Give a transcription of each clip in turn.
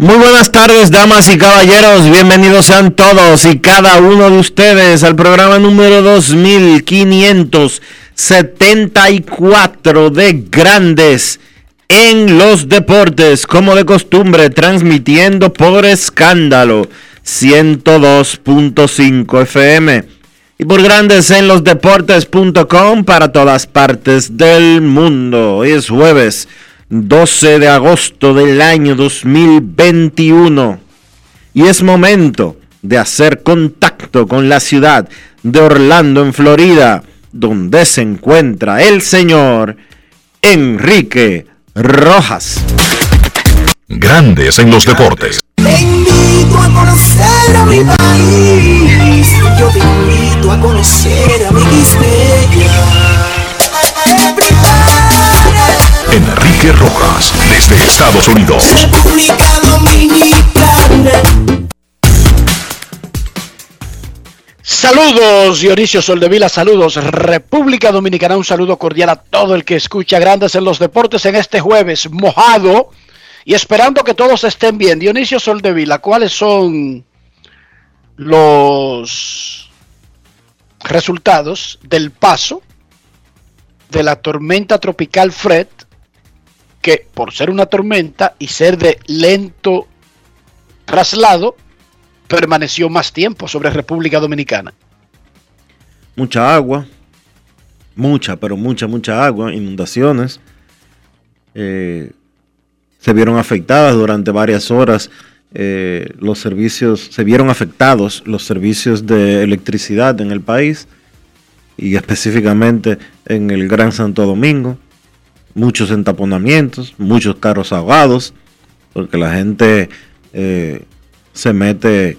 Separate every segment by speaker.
Speaker 1: Muy buenas tardes, damas y caballeros. Bienvenidos sean todos y cada uno de ustedes al programa número 2574 de Grandes en los Deportes, como de costumbre, transmitiendo por escándalo 102.5 FM y por Grandes en los Deportes.com para todas partes del mundo. Hoy es jueves 12 de agosto del año 2021 y es momento de hacer contacto con la ciudad de Orlando, en Florida, donde se encuentra el señor Enrique Rojas.
Speaker 2: Grandes en los deportes.
Speaker 3: Te invito a conocer a mi país. Yo te invito a conocer a mi
Speaker 2: Enrique Rojas, desde Estados Unidos.
Speaker 3: República Dominicana.
Speaker 4: Saludos, Dionisio Soldevila, saludos, República Dominicana, un saludo cordial a todo el que escucha Grandes en los Deportes en este jueves mojado y esperando que todos estén bien. Dionisio Soldevila, ¿cuáles son los resultados del paso de la tormenta tropical Fred, que por ser una tormenta y ser de lento traslado, permaneció más tiempo sobre República Dominicana.
Speaker 1: Mucha agua, mucha, pero mucha, mucha agua, inundaciones. Eh, se vieron afectadas durante varias horas eh, los servicios, se vieron afectados los servicios de electricidad en el país y específicamente en el Gran Santo Domingo. Muchos entaponamientos, muchos carros ahogados, porque la gente eh, se mete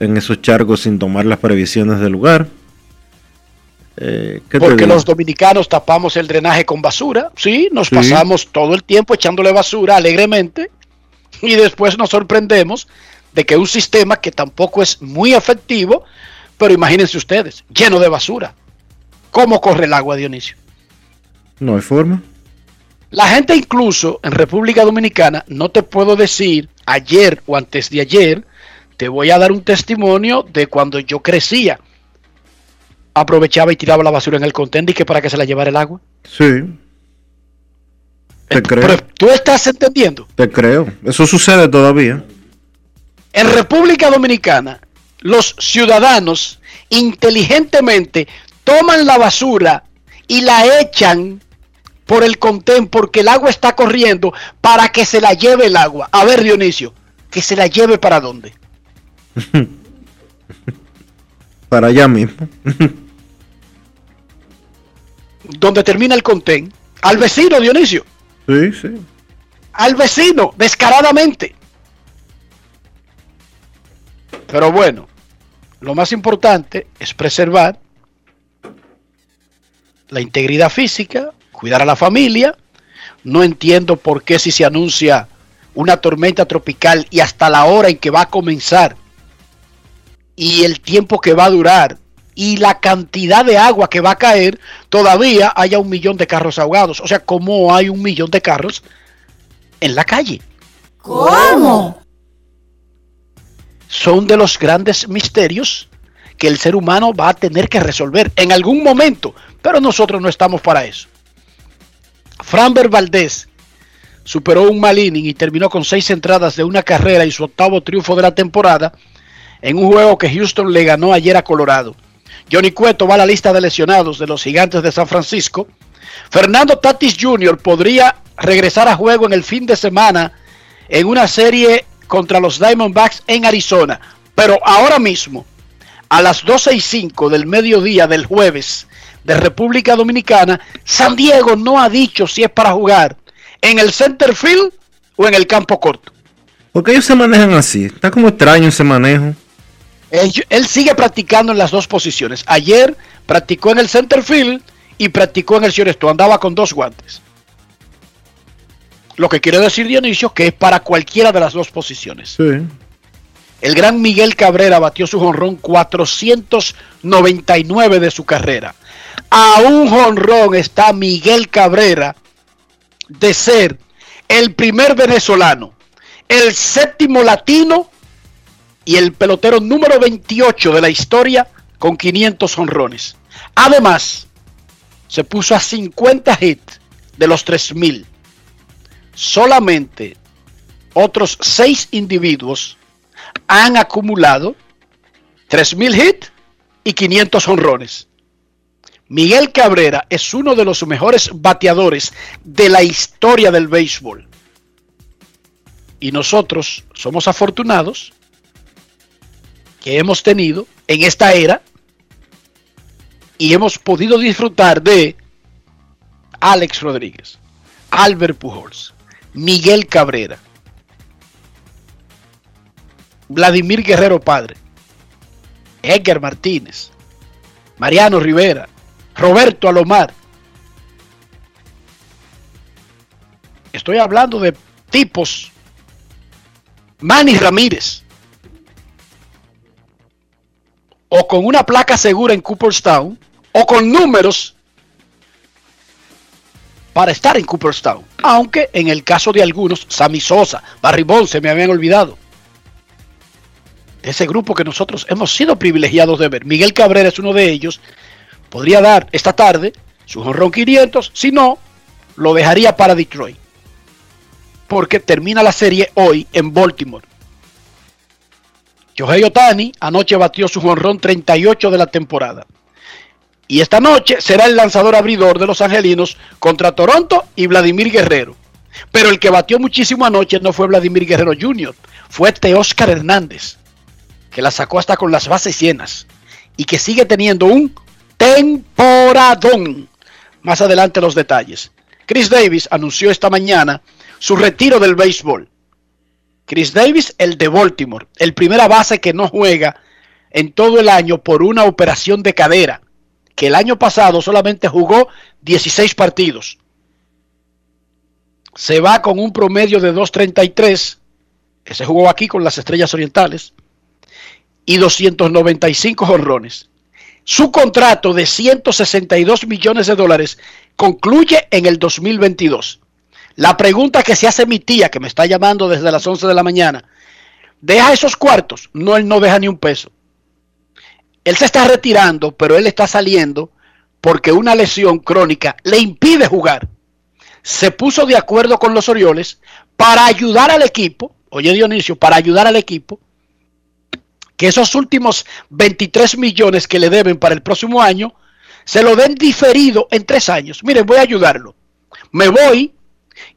Speaker 1: en esos charcos sin tomar las previsiones del lugar. Eh, ¿qué te
Speaker 4: Porque los dominicanos tapamos el drenaje con basura, sí, nos
Speaker 1: Sí.
Speaker 4: pasamos todo el tiempo echándole basura alegremente y después nos sorprendemos de que un sistema que tampoco es muy efectivo, pero imagínense ustedes, lleno de basura. ¿Cómo corre el agua, Dionisio?
Speaker 1: No hay forma.
Speaker 4: La gente incluso en República Dominicana, no te puedo decir ayer o antes de ayer, te voy a dar un testimonio de cuando yo crecía. Aprovechaba y tiraba la basura en el contender y que para que se la llevara el agua.
Speaker 1: Sí, Te
Speaker 4: Eh,
Speaker 1: creo.
Speaker 4: Pero tú estás entendiendo.
Speaker 1: te creo. Eso sucede todavía.
Speaker 4: En República Dominicana, los ciudadanos inteligentemente toman la basura y la echan por el contén porque el agua está corriendo para que se la lleve el agua. A ver, Dionisio, que se la lleve para dónde.
Speaker 1: Para allá mismo.
Speaker 4: Donde termina el contén. Al vecino, Dionisio.
Speaker 1: Sí, sí.
Speaker 4: Al vecino, descaradamente. Pero bueno, lo más importante es preservar la integridad física, cuidar a la familia. No entiendo por qué si se anuncia una tormenta tropical y hasta la hora en que va a comenzar y el tiempo que va a durar y la cantidad de agua que va a caer, todavía haya un millón de carros ahogados. O sea, ¿cómo hay un millón de carros en la calle?
Speaker 5: ¿Cómo?
Speaker 4: Son de los grandes misterios que el ser humano va a tener que resolver en algún momento, pero nosotros no estamos para eso. Framber Valdés superó un mal inning y terminó con seis entradas de una carrera y su octavo triunfo de la temporada en un juego que Houston le ganó ayer a Colorado. Johnny Cueto va a la lista de lesionados de los gigantes de San Francisco. Fernando Tatis Jr. podría regresar a juego en el fin de semana en una serie contra los Diamondbacks en Arizona. Pero ahora mismo, a las 12 y 5 del mediodía del jueves de República Dominicana, San Diego no ha dicho si es para jugar en el center field o en el campo corto.
Speaker 1: Porque ellos se manejan así. Está como extraño ese manejo.
Speaker 4: Él, él sigue practicando en las dos posiciones. Ayer practicó en el center field y practicó en el shortstop. Andaba con dos guantes. Lo que quiere decir Dionisio que es para cualquiera de las dos posiciones.
Speaker 1: Sí.
Speaker 4: El gran Miguel Cabrera batió su jonrón 499 de su carrera. A un jonrón está Miguel Cabrera de ser el primer venezolano, el séptimo latino y el pelotero número 28 de la historia con 500 jonrones. Además, se puso a 50 hits de los 3000. Solamente otros 6 individuos han acumulado 3000 hits y 500 honrones. Miguel Cabrera es uno de los mejores bateadores de la historia del béisbol. Y nosotros somos afortunados que hemos tenido en esta era y hemos podido disfrutar de Alex Rodríguez, Albert Pujols, Miguel Cabrera, Vladimir Guerrero Padre, Edgar Martínez, Mariano Rivera, Roberto Alomar. Estoy hablando de tipos. Manny Ramírez. O con una placa segura en Cooperstown. O con números para estar en Cooperstown. Aunque en el caso de algunos, Sammy Sosa, Barry se me habían olvidado. De ese grupo que nosotros hemos sido privilegiados de ver. Miguel Cabrera es uno de ellos. Podría dar esta tarde su honrón 500. Si no, lo dejaría para Detroit. Porque termina la serie hoy en Baltimore. Yohei Otani anoche batió su honrón 38 de la temporada. Y esta noche será el lanzador abridor de los angelinos contra Toronto y Vladimir Guerrero. Pero el que batió muchísimo anoche no fue Vladimir Guerrero Jr., fue este Oscar Hernández, que la sacó hasta con las bases llenas y que sigue teniendo un temporadón. Más adelante los detalles. Chris Davis anunció esta mañana su retiro del béisbol. Chris Davis, el de Baltimore, el primera base que no juega en todo el año por una operación de cadera, que el año pasado solamente jugó 16 partidos. Se va con un promedio de 2.33, ese jugó aquí con las Estrellas Orientales, y 295 jonrones. Su contrato de 162 millones de dólares concluye en el 2022. La pregunta que se hace mi tía, que me está llamando desde las 11 de la mañana, ¿deja esos cuartos? No, él no deja ni un peso. Él se está retirando, pero él está saliendo porque una lesión crónica le impide jugar. Se puso de acuerdo con los Orioles para ayudar al equipo, oye Dionisio, para ayudar al equipo, esos últimos 23 millones que le deben para el próximo año, se lo den diferido en tres años. Miren, voy a ayudarlo. Me voy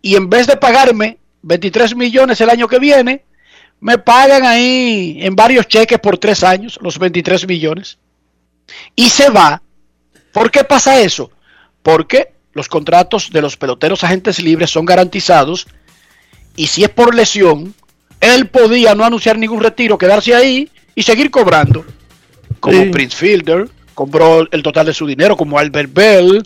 Speaker 4: y en vez de pagarme 23 millones el año que viene, me pagan ahí en varios cheques por tres años los 23 millones. Y se va. ¿Por qué pasa eso? Porque los contratos de los peloteros agentes libres son garantizados y si es por lesión, él podía no anunciar ningún retiro, quedarse ahí y seguir cobrando. Como
Speaker 1: Sí.
Speaker 4: Prince Fielder, cobró el total de su dinero, como Albert Bell,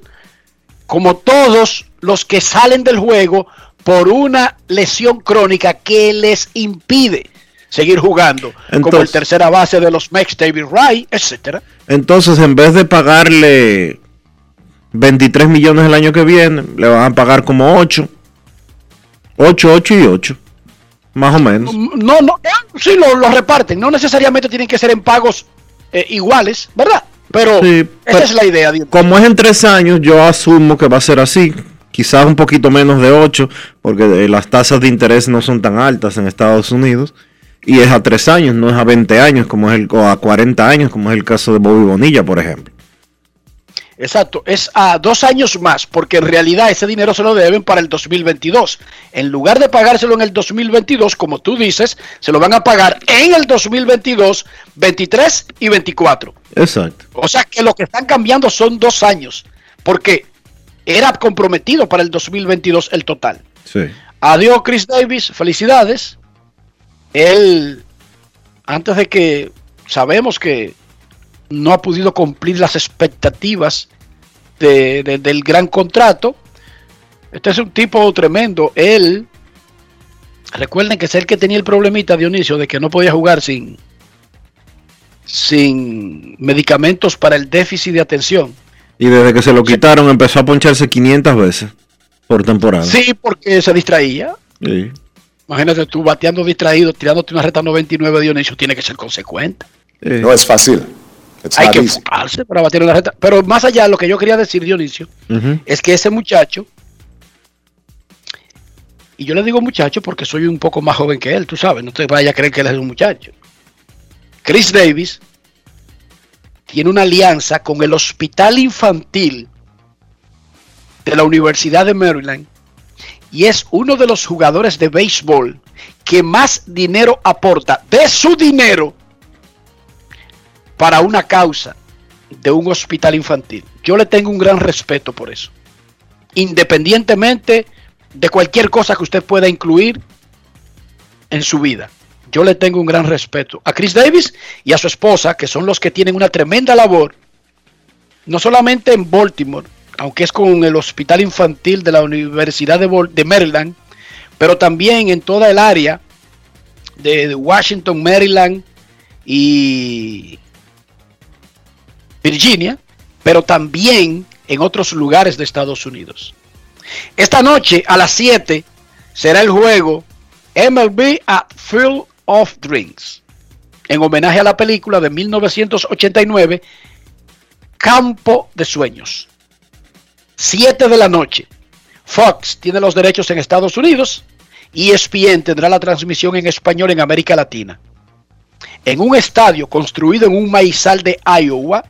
Speaker 4: como todos los que salen del juego por una lesión crónica que les impide seguir jugando como el tercera base de los Mex, David Wright, etcétera.
Speaker 1: Entonces, en vez de pagarle 23 millones el año que viene, le van a pagar como 8. 8, 8 y 8. Más o menos.
Speaker 4: No, no, eh, sí lo, lo reparten, no necesariamente tienen que ser en pagos eh, iguales, ¿verdad? Pero
Speaker 1: Sí,
Speaker 4: esa es la idea.
Speaker 1: Como es en 3 años, yo asumo que va a ser así. Quizás un poquito menos de 8, porque eh, las tasas de interés no son tan altas en Estados Unidos. Y es a 3 años, no es a 20 años, como es el, o a 40 años, como es el caso de Bobby Bonilla, por ejemplo.
Speaker 4: Exacto, es a dos años más, porque en realidad ese dinero se lo deben para el 2022. En lugar de pagárselo en el 2022, como tú dices, se lo van a pagar en el 2022, 23 y 24.
Speaker 1: Exacto.
Speaker 4: O sea que lo que están cambiando son dos años, porque era comprometido para el 2022 el total.
Speaker 1: Sí.
Speaker 4: Adiós Chris Davis, felicidades. Él, antes de que sabemos que no ha podido cumplir las expectativas de- de- del gran contrato, este es un tipo tremendo. Él, recuerden que es el que tenía el problemita, Dionisio, de que no podía jugar sin, sin medicamentos para el déficit de atención.
Speaker 1: Y desde que se lo quitaron empezó a poncharse 500 veces por temporada.
Speaker 4: Sí, porque se distraía.
Speaker 1: Sí.
Speaker 4: Imagínate tú bateando distraído, tirándote una reta 99 Dionisio, tiene que ser consecuente.
Speaker 1: Sí.
Speaker 6: No es fácil. It's
Speaker 4: Hay que
Speaker 6: easy.
Speaker 4: enfocarse para batir una reta. Pero más allá, lo que yo quería decir, Dionisio, es que ese muchacho, y yo le digo muchacho porque soy un poco más joven que él, tú sabes, no te vayas a creer que él es un muchacho. Chris Davis tiene una alianza con el Hospital Infantil de la Universidad de Maryland y es uno de los jugadores de béisbol que más dinero aporta de su dinero para una causa de un hospital infantil. Yo le tengo un gran respeto por eso. Independientemente de cualquier cosa que usted pueda incluir en su vida. Yo le tengo un gran respeto a Chris Davis y a su esposa, que son los que tienen una tremenda labor, no solamente en Baltimore, aunque es con el Hospital Infantil de la Universidad de, Maryland, pero también en toda el área de Washington, Maryland y Virginia, pero también en otros lugares de Estados Unidos. Esta noche a las 7 será el juego MLB at Field of Dreams, en homenaje a la película de 1989, Campo de Sueños. 7 de la noche. Fox tiene los derechos en Estados Unidos y ESPN tendrá la transmisión en español en América Latina. En un estadio construido en un maizal de Iowa,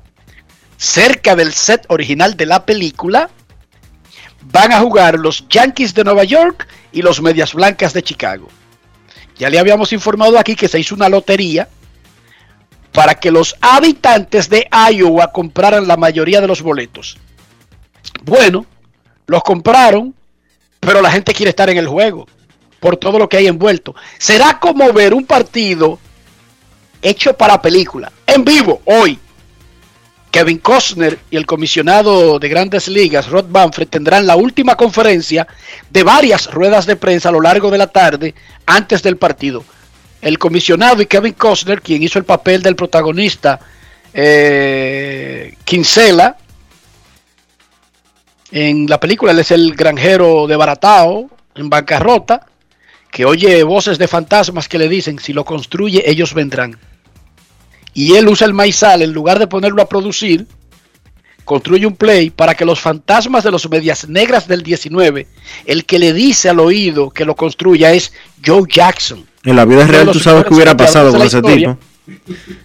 Speaker 4: cerca del set original de la película, van a jugar los Yankees de Nueva York y los Medias Blancas de Chicago. Ya le habíamos informado aquí que se hizo una lotería para que los habitantes de Iowa compraran la mayoría de los boletos. Bueno, los compraron, pero la gente quiere estar en el juego por todo lo que hay envuelto. Será como ver un partido hecho para película, en vivo, hoy. Kevin Costner y el comisionado de grandes ligas, Rod Manfred, tendrán la última conferencia de varias ruedas de prensa a lo largo de la tarde antes del partido. El comisionado y Kevin Costner, quien hizo el papel del protagonista, eh, Kinsella, en la película él es el granjero de Baratao, en bancarrota, que oye voces de fantasmas que le dicen, si lo construye, ellos vendrán y él usa el maizal en lugar de ponerlo a producir, construye un play para que los fantasmas de los medias negras del 19, el que le dice al oído que lo construya es Joe Jackson.
Speaker 1: En la vida real tú sabes qué hubiera pasado con ese tipo.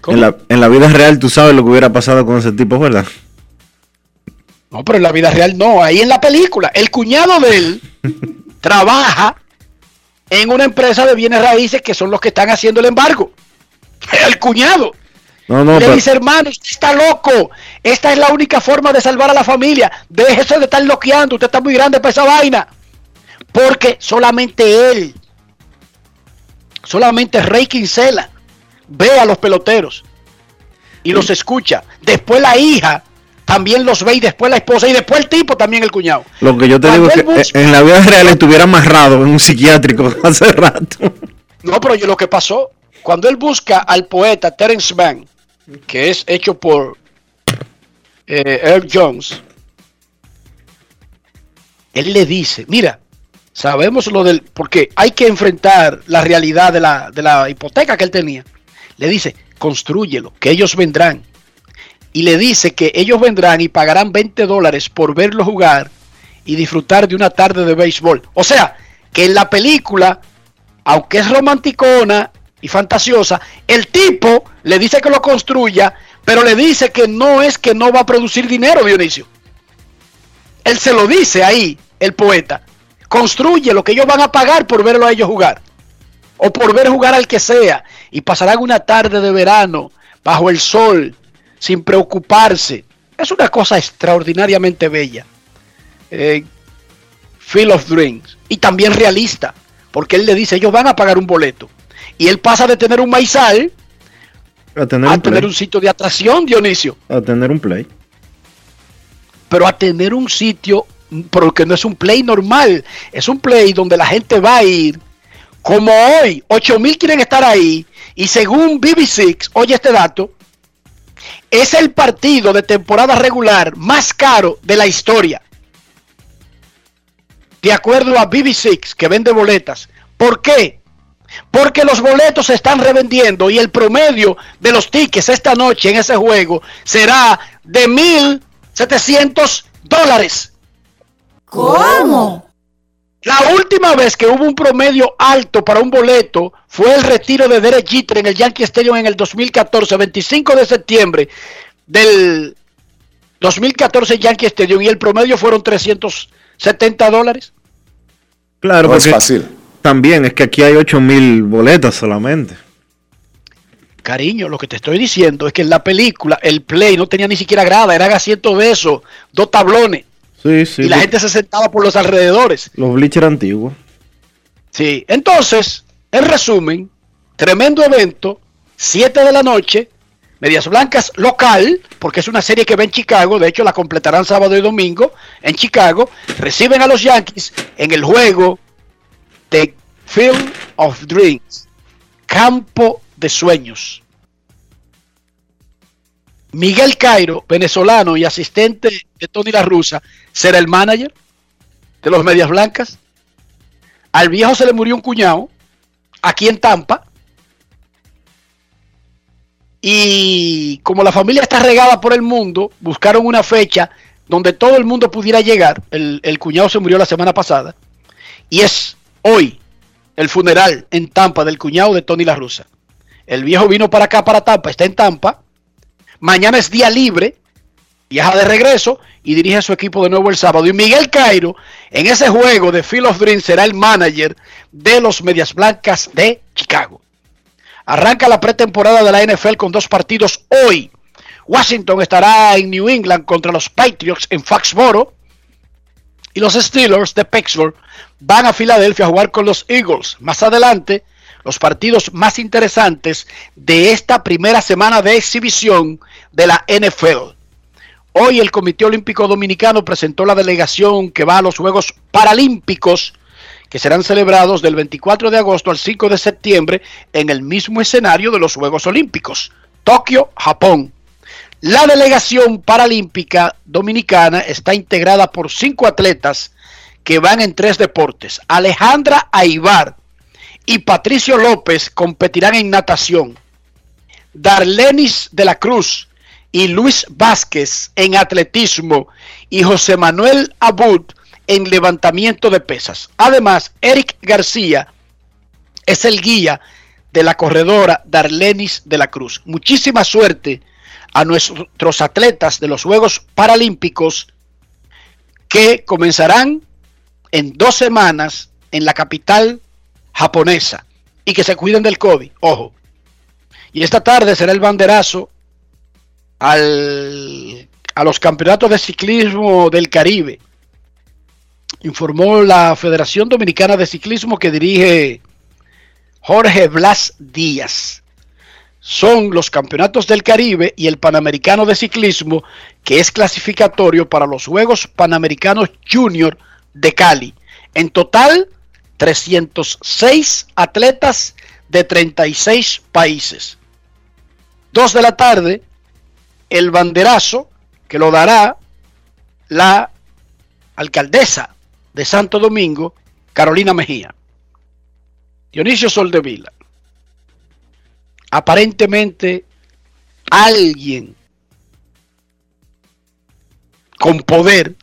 Speaker 1: En la, en la vida real tú sabes lo que hubiera pasado con ese tipo, ¿verdad?
Speaker 4: No, pero en la vida real no, ahí en la película, el cuñado de él trabaja en una empresa de bienes raíces que son los que están haciendo el embargo. El cuñado.
Speaker 1: No, no,
Speaker 4: le
Speaker 1: pero,
Speaker 4: dice, hermano, usted está loco. Esta es la única forma de salvar a la familia. Déjese de estar loqueando. Usted está muy grande para esa vaina. Porque solamente él, solamente Rey Quincela, ve a los peloteros y los escucha. Después la hija también los ve y después la esposa y después el tipo también el cuñado.
Speaker 1: lo que yo te
Speaker 4: Cuando
Speaker 1: digo es que eh, en la vida real estuviera amarrado en un psiquiátrico hace rato.
Speaker 4: No, pero yo lo que pasó, cuando él busca al poeta Terence Mann, que es hecho por eh, Earl Jones, él le dice, mira, sabemos lo del, porque hay que enfrentar la realidad de la, de la hipoteca que él tenía. Le dice, construyelo, que ellos vendrán. Y le dice que ellos vendrán y pagarán 20 dólares por verlo jugar y disfrutar de una tarde de béisbol. O sea, que en la película, aunque es romanticona y fantasiosa, el tipo le dice que lo construya, pero le dice que no es que no va a producir dinero, Dionisio. Él se lo dice ahí, el poeta. Construye lo que ellos van a pagar por verlo a ellos jugar. O por ver jugar al que sea. Y pasarán una tarde de verano bajo el sol, sin preocuparse. Es una cosa extraordinariamente bella. Eh, Field of Dreams. Y también realista. Porque él le dice, ellos van a pagar un boleto. Y él pasa de tener un maizal
Speaker 1: A tener,
Speaker 4: a
Speaker 1: un,
Speaker 4: tener
Speaker 1: play.
Speaker 4: un sitio de atracción, Dionisio.
Speaker 1: a tener un play.
Speaker 4: pero a tener un sitio, porque no es un play normal, es un play donde la gente va a ir, como hoy, 8 mil quieren estar ahí, y según BBC, oye este dato, es el partido de temporada regular más caro de la historia. De acuerdo a BBC, que vende boletas. ¿Por qué? Porque los boletos se están revendiendo y el promedio de los tickets esta noche en ese juego será de 1.700 dólares.
Speaker 5: ¿Cómo?
Speaker 4: La última vez que hubo un promedio alto para un boleto fue el retiro de Derek Jeter en el Yankee Stadium en el 2014, 25 de septiembre del 2014 Yankee Stadium y el promedio fueron 370 dólares.
Speaker 1: Claro,
Speaker 6: No es fácil.
Speaker 1: También es que aquí hay 8000 boletas solamente.
Speaker 4: Cariño, lo que te estoy diciendo es que en la película el play no tenía ni siquiera grada, eran asientos de esos, dos tablones,
Speaker 1: Sí, sí.
Speaker 4: y la gente se sentaba por los alrededores.
Speaker 1: Los bleachers antiguos.
Speaker 4: Sí, entonces, en resumen, tremendo evento, 7 de la noche, Medias Blancas local, porque es una serie que va en Chicago, de hecho la completarán sábado y domingo en Chicago, reciben a los Yankees en el juego de Field of Dreams, campo de sueños. Miguel Cairo, venezolano y asistente de Tony La Russa, será el manager de los Medias Blancas. Al viejo se le murió un cuñado aquí en Tampa. Y como la familia está regada por el mundo, buscaron una fecha donde todo el mundo pudiera llegar. El, el cuñado se murió la semana pasada. Y es hoy el funeral en Tampa del cuñado de Tony La. El viejo vino para acá, para Tampa, está en Tampa. Mañana es día libre, viaja de regreso y dirige a su equipo de nuevo el sábado. Y Miguel Cairo, en ese juego de Field of Dreams, será el manager de los Medias Blancas de Chicago. Arranca la pretemporada de la NFL con dos partidos hoy. Washington estará en New England contra los Patriots en Foxboro. Y los Steelers de Pittsburgh van a Filadelfia a jugar con los Eagles. Más adelante, los partidos más interesantes de esta primera semana de exhibición de la NFL. Hoy el Comité Olímpico Dominicano presentó la delegación que va a los Juegos Paralímpicos que serán celebrados del 24 de agosto al 5 de septiembre en el mismo escenario de los Juegos Olímpicos, Tokio, Japón. La delegación paralímpica dominicana está integrada por cinco atletas que van en tres deportes. Alejandra Aibar y Patricio López competirán en natación. Darlenis de la Cruz y Luis Vázquez en atletismo y José Manuel Abud en levantamiento de pesas. Además, Eric García es el guía de la corredora Darlenis de la Cruz. Muchísima suerte a nuestros atletas de los Juegos Paralímpicos que comenzarán en dos semanas en la capital japonesa y que se cuiden del COVID. Ojo. Y esta tarde será el banderazo al, a los campeonatos de ciclismo del Caribe. Informó la Federación Dominicana de Ciclismo que dirige Jorge Blas Díaz. Son los campeonatos del Caribe y el Panamericano de Ciclismo que es clasificatorio para los Juegos Panamericanos Junior de Cali. En total, 306 atletas de 36 países. Dos de la tarde, el banderazo que lo dará la alcaldesa de Santo Domingo, Carolina Mejía. Dionisio Soldevila. Aparentemente alguien con poder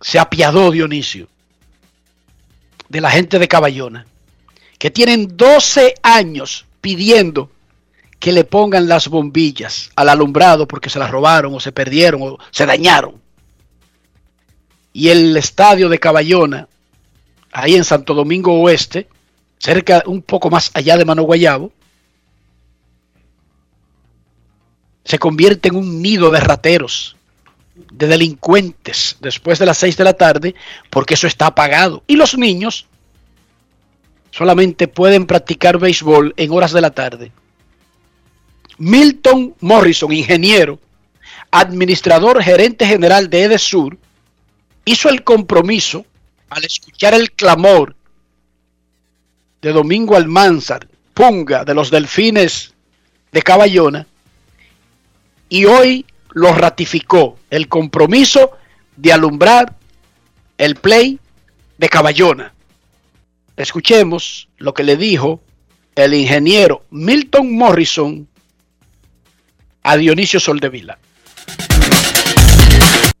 Speaker 4: se apiadó Dionisio de la gente de Caballona, que tienen 12 años pidiendo que le pongan las bombillas al alumbrado porque se las robaron o se perdieron o se dañaron. Y el estadio de Caballona, ahí en Santo Domingo Oeste, cerca, un poco más allá de Mano Guayabo, se convierte en un nido de rateros, de delincuentes después de las 6 de la tarde, porque eso está apagado. Y los niños solamente pueden practicar béisbol en horas de la tarde. Milton Morrison, ingeniero, administrador gerente general de Edesur, hizo el compromiso al escuchar el clamor de Domingo Almanzar, Punga, de los Delfines de Caballona, y hoy lo ratificó el compromiso de alumbrar el play de Caballona. Escuchemos lo que le dijo el ingeniero Milton Morrison a Dionisio Soldevila.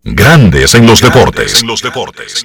Speaker 2: Grandes en los deportes. En los deportes.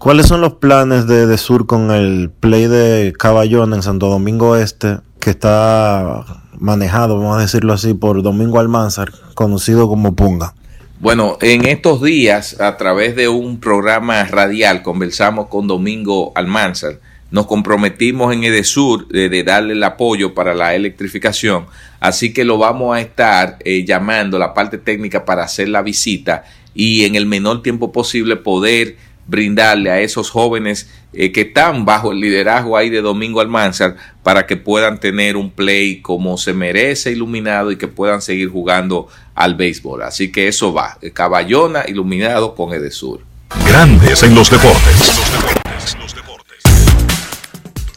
Speaker 1: ¿Cuáles son los planes de, de Sur con el play de Caballón en Santo Domingo Este, que está manejado, vamos a decirlo así, por Domingo Almanzar, conocido como Punga?
Speaker 7: Bueno, en estos días, a través de un programa radial, conversamos con Domingo Almanzar. Nos comprometimos en Edesur de, de darle el apoyo para la electrificación, así que lo vamos a estar eh, llamando la parte técnica para hacer la visita y en el menor tiempo posible poder brindarle a esos jóvenes eh, que están bajo el liderazgo ahí de Domingo Almanzar para que puedan tener un play como se merece iluminado y que puedan seguir jugando al béisbol. Así que eso va, eh, Caballona iluminado con Edesur.
Speaker 2: Grandes en los deportes.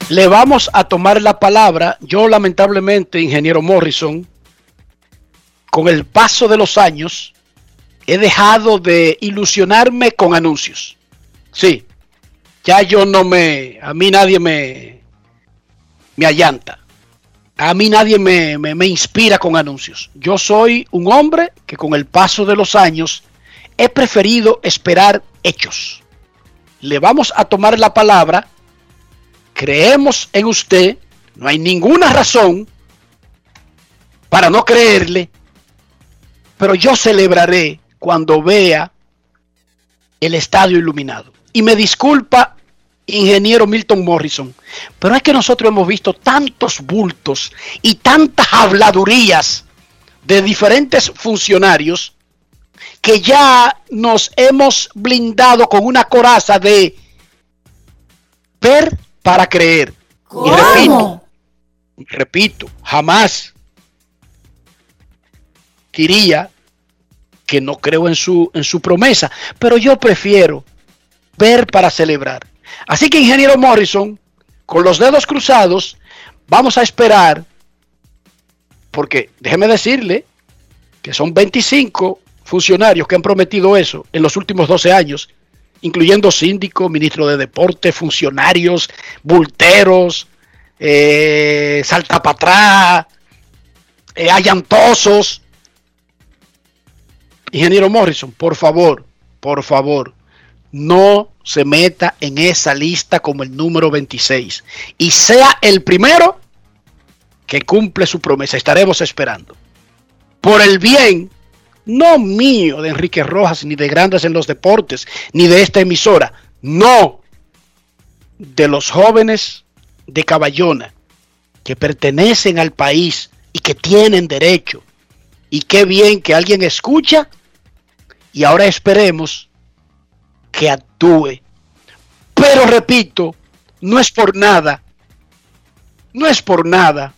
Speaker 4: Le vamos a tomar la palabra. Yo lamentablemente, ingeniero Morrison, con el paso de los años, he dejado de ilusionarme con anuncios. Sí, ya yo no me, a mí nadie me, me allanta. A mí nadie me, me, me inspira con anuncios. Yo soy un hombre que con el paso de los años he preferido esperar hechos. Le vamos a tomar la palabra. Creemos en usted. No hay ninguna razón para no creerle. Pero yo celebraré cuando vea el estadio iluminado. Y me disculpa, ingeniero Milton Morrison, pero es que nosotros hemos visto tantos bultos y tantas habladurías de diferentes funcionarios que ya nos hemos blindado con una coraza de ver para creer.
Speaker 5: ¿Cómo?
Speaker 4: Y repito, repito, jamás diría que no creo en su, en su promesa, pero yo prefiero ver para celebrar. Así que, ingeniero Morrison, con los dedos cruzados, vamos a esperar, porque déjeme decirle que son 25 funcionarios que han prometido eso en los últimos 12 años, incluyendo síndico, ministro de deporte, funcionarios, bulteros, eh, saltapatrá, eh, allantosos. Ingeniero Morrison, por favor, por favor, no se meta en esa lista como el número 26 y sea el primero que cumple su promesa. Estaremos esperando. Por el bien, no mío de Enrique Rojas, ni de Grandes en los Deportes, ni de esta emisora, no de los jóvenes de Caballona que pertenecen al país y que tienen derecho. Y qué bien que alguien escucha y ahora esperemos que actúe. Pero repito, no es por nada, no es por nada.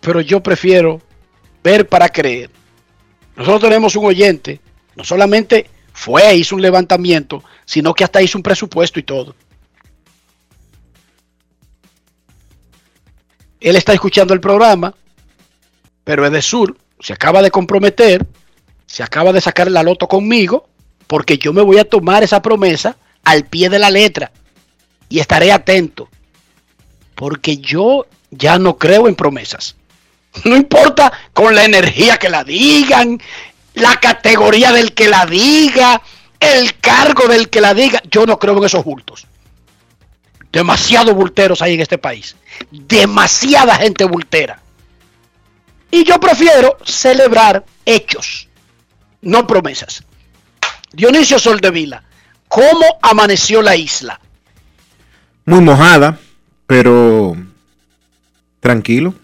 Speaker 4: Pero yo prefiero ver para creer. Nosotros tenemos un oyente, no solamente fue, hizo un levantamiento, sino que hasta hizo un presupuesto y todo. Él está escuchando el programa, pero es de sur, se acaba de comprometer, se acaba de sacar la loto conmigo, porque yo me voy a tomar esa promesa al pie de la letra y estaré atento, porque yo ya no creo en promesas. No importa con la energía que la digan, la categoría del que la diga, el cargo del que la diga, yo no creo en esos bultos. Demasiados bulteros hay en este país. Demasiada gente bultera. Y yo prefiero celebrar hechos, no promesas. Dionisio Soldevila, ¿cómo amaneció la isla?
Speaker 1: Muy mojada, pero tranquilo.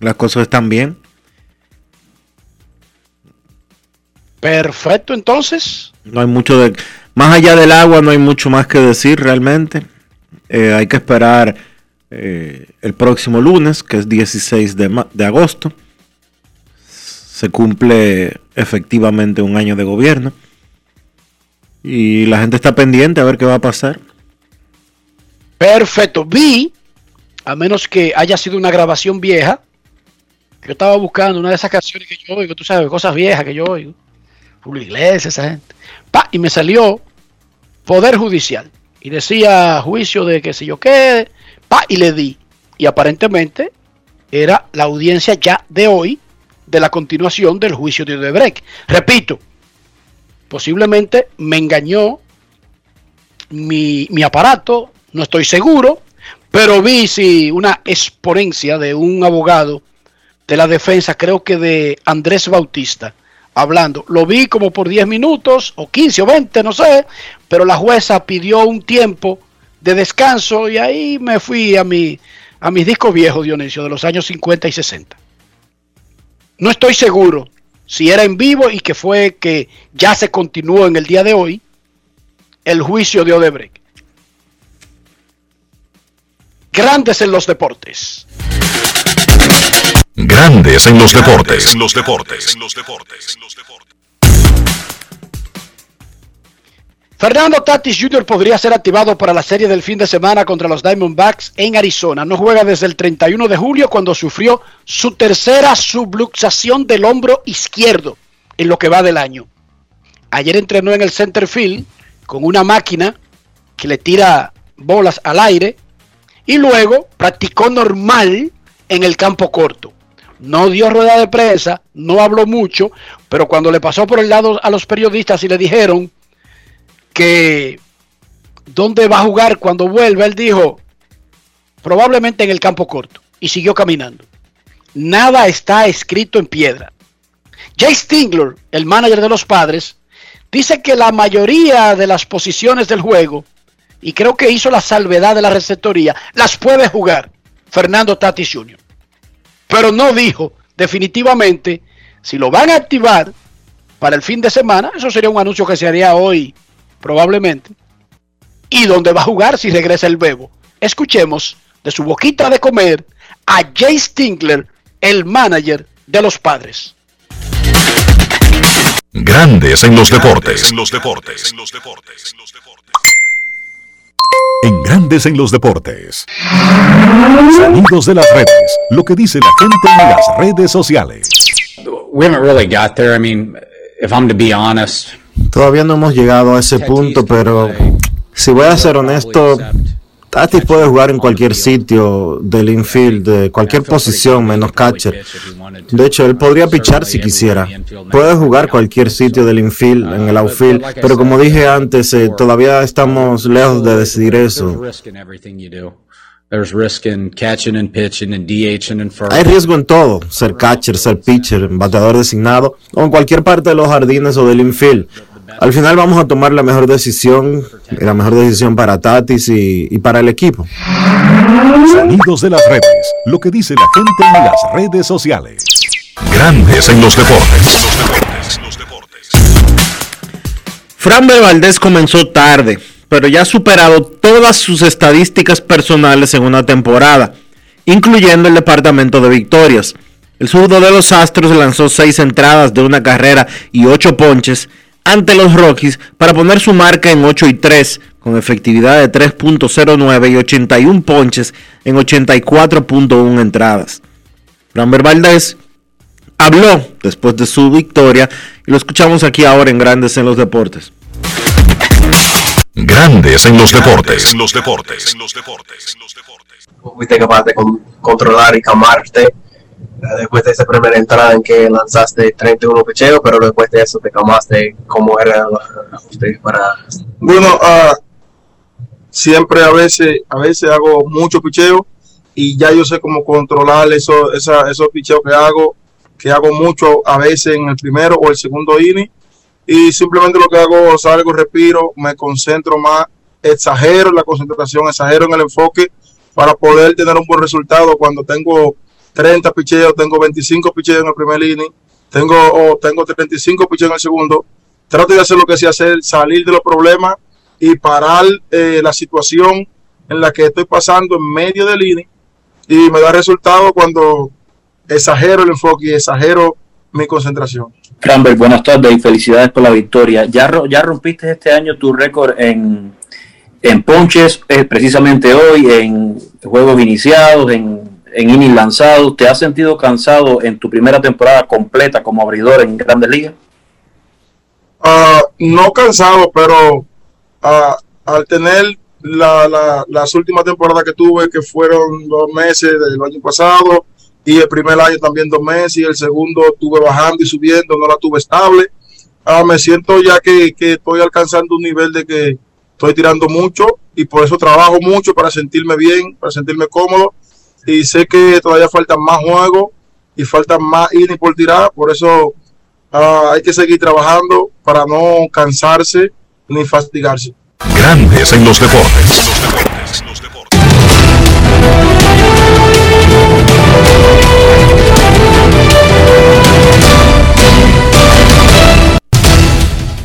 Speaker 1: Las cosas están bien.
Speaker 4: Perfecto, entonces.
Speaker 1: No hay mucho de... Más allá del agua no hay mucho más que decir realmente. Eh, hay que esperar eh, el próximo lunes, que es 16 de, de agosto. Se cumple efectivamente un año de gobierno. Y la gente está pendiente a ver qué va a pasar.
Speaker 4: Perfecto. Vi, a menos que haya sido una grabación vieja, yo estaba buscando una de esas canciones que yo oigo, tú sabes, cosas viejas que yo oigo. Julio Iglesias, esa gente. Pa, y me salió Poder Judicial. Y decía juicio de que si yo qué. Pa, y le di. Y aparentemente era la audiencia ya de hoy de la continuación del juicio de Odebrecht. Repito, posiblemente me engañó mi, mi aparato, no estoy seguro, pero vi sí, una exponencia de un abogado de la defensa, creo que de Andrés Bautista, hablando. Lo vi como por 10 minutos, o 15 o 20, no sé, pero la jueza pidió un tiempo de descanso y ahí me fui a, mi, a mis discos viejos, Dionisio, de los años 50 y 60. No estoy seguro si era en vivo y que fue que ya se continuó en el día de hoy el juicio de Odebrecht. Grandes en los deportes.
Speaker 2: Grandes en los deportes. En los deportes. En los deportes.
Speaker 4: Fernando Tatis Jr. podría ser activado para la serie del fin de semana contra los Diamondbacks en Arizona. No juega desde el 31 de julio cuando sufrió su tercera subluxación del hombro izquierdo en lo que va del año. Ayer entrenó en el center field con una máquina que le tira bolas al aire y luego practicó normal en el campo corto. No dio rueda de prensa, no habló mucho, pero cuando le pasó por el lado a los periodistas y le dijeron que dónde va a jugar cuando vuelva, él dijo, probablemente en el campo corto, y siguió caminando. Nada está escrito en piedra. Jay Stingler, el manager de los padres, dice que la mayoría de las posiciones del juego, y creo que hizo la salvedad de la receptoría, las puede jugar Fernando Tatis Jr. Pero no dijo definitivamente si lo van a activar para el fin de semana, eso sería un anuncio que se haría hoy probablemente, y dónde va a jugar si regresa el Bebo. Escuchemos de su boquita de comer a Jay Stingler, el manager de los padres.
Speaker 2: Grandes en los deportes. En los deportes. En los deportes. En Grandes en los deportes. Sonidos de las redes. Lo que dice la gente en las redes sociales.
Speaker 8: We haven't really got there. I mean, if I'm to be honest,
Speaker 1: Todavía no hemos llegado a ese punto, pero si voy a ser honesto, Tatis puede jugar en cualquier sitio del infield, de cualquier posición menos catcher. De hecho, él podría pichar si quisiera. Puede jugar cualquier sitio del infield, en el outfield, pero como dije antes, eh, todavía estamos lejos de decidir eso. Hay riesgo en todo, ser catcher, ser pitcher, bateador designado, o en cualquier parte de los jardines o del infield. Al final vamos a tomar la mejor decisión, la mejor decisión para Tatis y, y para el equipo.
Speaker 2: Sonidos de las redes. Lo que dice la gente en las redes sociales. Grandes en los deportes. Los deportes.
Speaker 1: Fran Valdez comenzó tarde, pero ya ha superado todas sus estadísticas personales en una temporada, incluyendo el departamento de victorias. El zurdo de los Astros lanzó seis entradas de una carrera y ocho ponches, ante los Rockies para poner su marca en 8 y 3 con efectividad de 3.09 y 81 ponches en 84.1 entradas. Framber Valdez habló después de su victoria y lo escuchamos aquí ahora en Grandes en los Deportes.
Speaker 2: Grandes en los deportes. En los deportes.
Speaker 9: Fuiste capaz de con- controlar y calmarte después de esa primera entrada en que lanzaste 31 picheos, pero después de eso te calmaste cómo era ajuste para
Speaker 10: Bueno, ah, siempre a veces, a veces hago mucho picheo y ya yo sé cómo controlar eso, esa, esos picheos que hago, que hago mucho a veces en el primero o el segundo inning. Y simplemente lo que hago, salgo, respiro, me concentro más, exagero en la concentración, exagero en el enfoque para poder tener un buen resultado cuando tengo 30 picheos, tengo 25 picheos en el primer inning, tengo, o tengo 35 picheos en el segundo, trato de hacer lo que sé hacer, salir de los problemas y parar eh, la situación en la que estoy pasando en medio del inning y me da resultado cuando exagero el enfoque y exagero mi concentración.
Speaker 11: Cranberg, buenas tardes y felicidades por la victoria. Ya, ya rompiste este año tu récord en, en ponches, eh, precisamente hoy, en juegos iniciados, en, en innings lanzados. ¿Te has sentido cansado en tu primera temporada completa como abridor en Grandes Ligas?
Speaker 10: Ah, no cansado, pero ah, al tener la, la- las últimas temporadas que tuve, que fueron dos meses del año pasado, y el primer año también dos meses, y el segundo tuve bajando y subiendo, no la tuve estable. Ah, me siento ya que estoy alcanzando un nivel de que estoy tirando mucho y por eso trabajo mucho para sentirme bien, para sentirme cómodo. Y sé que todavía faltan más juegos y faltan más innings por tirar, por eso Ah, hay que seguir trabajando para no cansarse ni fatigarse.
Speaker 2: Grandes en los deportes.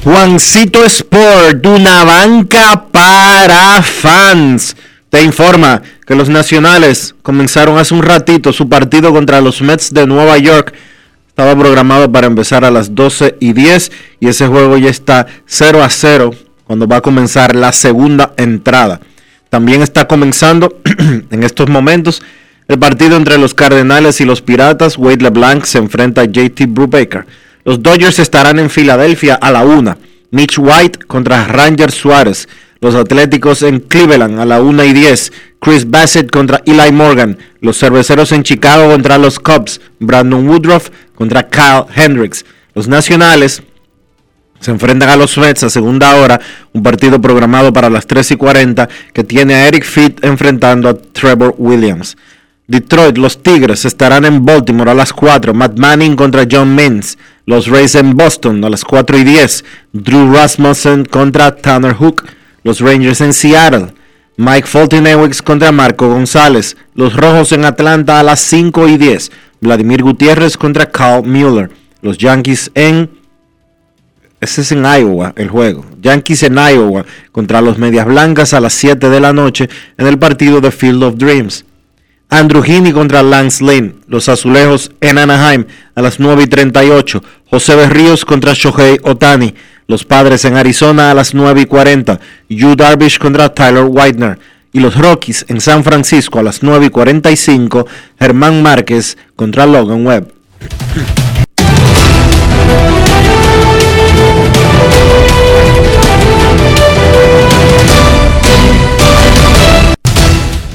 Speaker 1: Juancito Sport, una banca para fans. Te informa que los nacionales comenzaron hace un ratito su partido contra los Mets de Nueva York. Estaba programado para empezar a las 12 y 10 y ese juego ya está 0 a 0 cuando va a comenzar la segunda entrada. También está comenzando en estos momentos el partido entre los Cardenales y los Piratas. Wade LeBlanc se enfrenta a JT Brubaker. Los Dodgers estarán en Filadelfia a la una. Mitch White contra Ranger Suárez. Los Atléticos en Cleveland a la 1 y 10. Chris Bassett contra Eli Morgan. Los Cerveceros en Chicago contra los Cubs. Brandon Woodruff contra Kyle Hendricks. Los Nacionales se enfrentan a los Mets a segunda hora, un partido programado para las 3 y 40 que tiene a Eric Fitt enfrentando a Trevor Williams. Detroit, los Tigres estarán en Baltimore a las 4, Matt Manning contra John Means. Los Rays en Boston a las 4 y 10, Drew Rasmussen contra Tanner Hook. Los Rangers en Seattle, Mike Fulton contra Marco González. Los Rojos en Atlanta a las 5 y 10, Vladimir Gutiérrez contra Carl Mueller. Los Yankees en ese es en Iowa el juego. Yankees en Iowa contra los Medias Blancas a las 7 de la noche en el partido de Field of Dreams. Andrew Heaney contra Lance Lynn. Los Azulejos en Anaheim a las 9 y 38. José Berríos contra Shohei Otani. Los Padres en Arizona a las 9 y 40. Yu Darvish contra Tyler Whitener. Y los Rockies en San Francisco a las 9 y 45. Germán Márquez contra Logan Webb.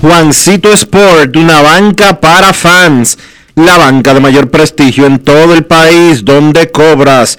Speaker 1: Juancito Sport, una banca para fans. La banca de mayor prestigio en todo el país, donde cobras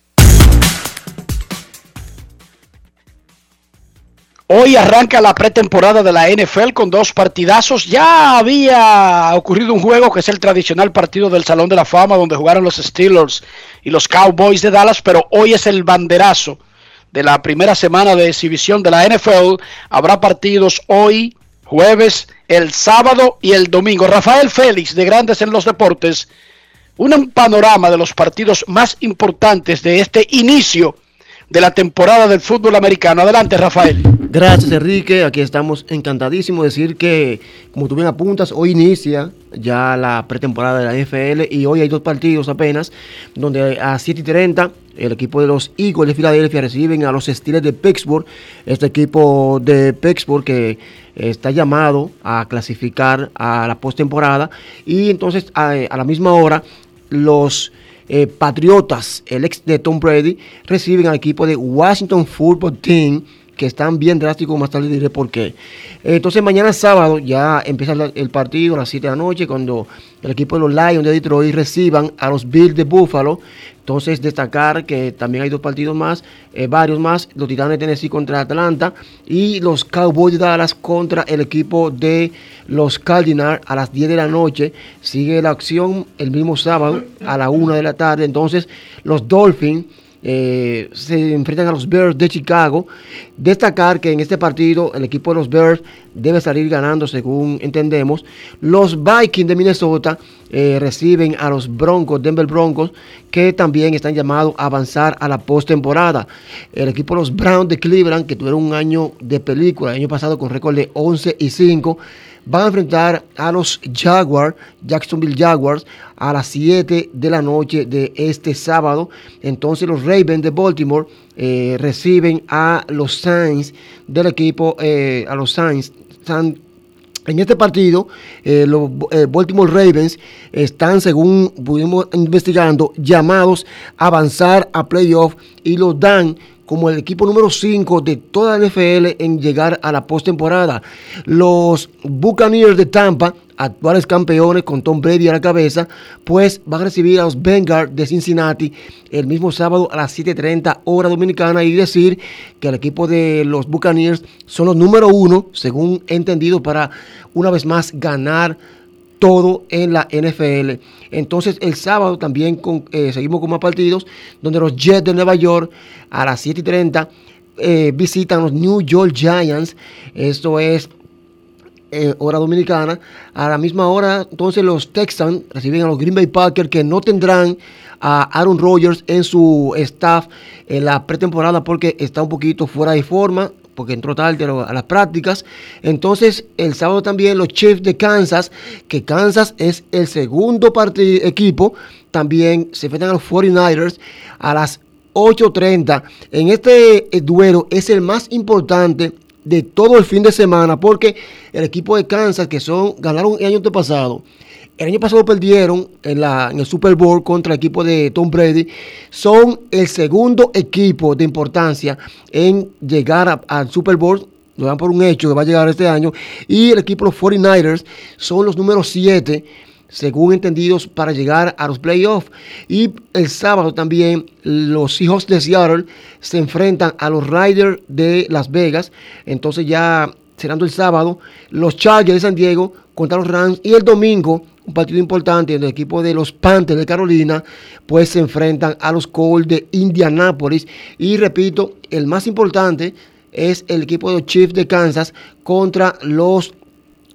Speaker 4: Hoy arranca la pretemporada de la NFL con dos partidazos. Ya había ocurrido un juego que es el tradicional partido del Salón de la Fama donde jugaron los Steelers y los Cowboys de Dallas, pero hoy es el banderazo de la primera semana de exhibición de la NFL. Habrá partidos hoy, jueves, el sábado y el domingo. Rafael Félix de Grandes en los Deportes, un panorama de los partidos más importantes de este inicio de la temporada del fútbol americano. Adelante, Rafael.
Speaker 12: Gracias, Enrique. Aquí estamos encantadísimos de decir que, como tú bien apuntas, hoy inicia ya la pretemporada de la NFL y hoy hay dos partidos apenas, donde a 7 y 30 el equipo de los Eagles de Filadelfia reciben a los Steelers de Pittsburgh, este equipo de Pittsburgh que está llamado a clasificar a la postemporada y entonces a, a la misma hora los eh, Patriotas, el ex de Tom Brady, reciben al equipo de Washington Football Team que están bien drásticos, más tarde diré por qué. Entonces mañana sábado ya empieza el partido a las 7 de la noche cuando el equipo de los Lions de Detroit reciban a los Bills de Buffalo. Entonces destacar que también hay dos partidos más, eh, varios más, los Titanes de Tennessee contra Atlanta y los Cowboys de Dallas contra el equipo de los Cardinals a las 10 de la noche. Sigue la acción el mismo sábado a la 1 de la tarde. Entonces los Dolphins eh, se enfrentan a los Bears de Chicago. Destacar que en este partido el equipo de los Bears debe salir ganando según entendemos. Los Vikings de Minnesota eh, reciben a los Broncos, Denver Broncos, que también están llamados a avanzar a la postemporada. El equipo de los Browns de Cleveland, que tuvieron un año de película, el año pasado con récord de 11 y 5 van a enfrentar a los Jaguars, Jacksonville Jaguars, a las 7 de la noche de este sábado. Entonces los Ravens de Baltimore eh, reciben a los Saints del equipo, eh, a los Saints. En este partido, eh, los Baltimore Ravens están, según pudimos investigando, llamados a avanzar a playoff y los dan como el equipo número 5 de toda la NFL en llegar a la postemporada. Los Buccaneers de Tampa, actuales campeones con Tom Brady a la cabeza, pues van a recibir a los Bengals de Cincinnati el mismo sábado a las 7:30 hora dominicana y decir que el equipo de los Buccaneers son los número uno, según he entendido, para una vez más ganar todo en la NFL. Entonces el sábado también eh, seguimos con más partidos donde los Jets de Nueva York a las 7 y 30 eh, visitan los New York Giants. Esto es eh, hora dominicana. A la misma hora, entonces los Texans reciben a los Green Bay Packers que no tendrán a Aaron Rodgers en su staff en la pretemporada porque está un poquito fuera de forma porque entró tarde a las prácticas. Entonces, el sábado también los Chiefs de Kansas, que Kansas es el segundo equipo, también se enfrentan a los 49ers a las 8.30. En este eh, duelo es el más importante de todo el fin de semana porque el equipo de Kansas, que son ganaron el año pasado, el año pasado perdieron en, la, en el Super Bowl contra el equipo de Tom Brady. Son el segundo equipo de importancia en llegar al Super Bowl. Lo dan por un hecho que va a llegar este año. Y el equipo de los 49ers son los números 7 según entendidos, para llegar a los playoffs. Y el sábado también los Seahawks de Seattle se enfrentan a los Riders de Las Vegas. Entonces ya cerrando el sábado, los Chargers de San Diego contra los Rams. Y el domingo un partido importante en el equipo de los Panthers de Carolina, pues se enfrentan a los Colts de Indianápolis. Y repito, el más importante es el equipo de los Chiefs de Kansas contra los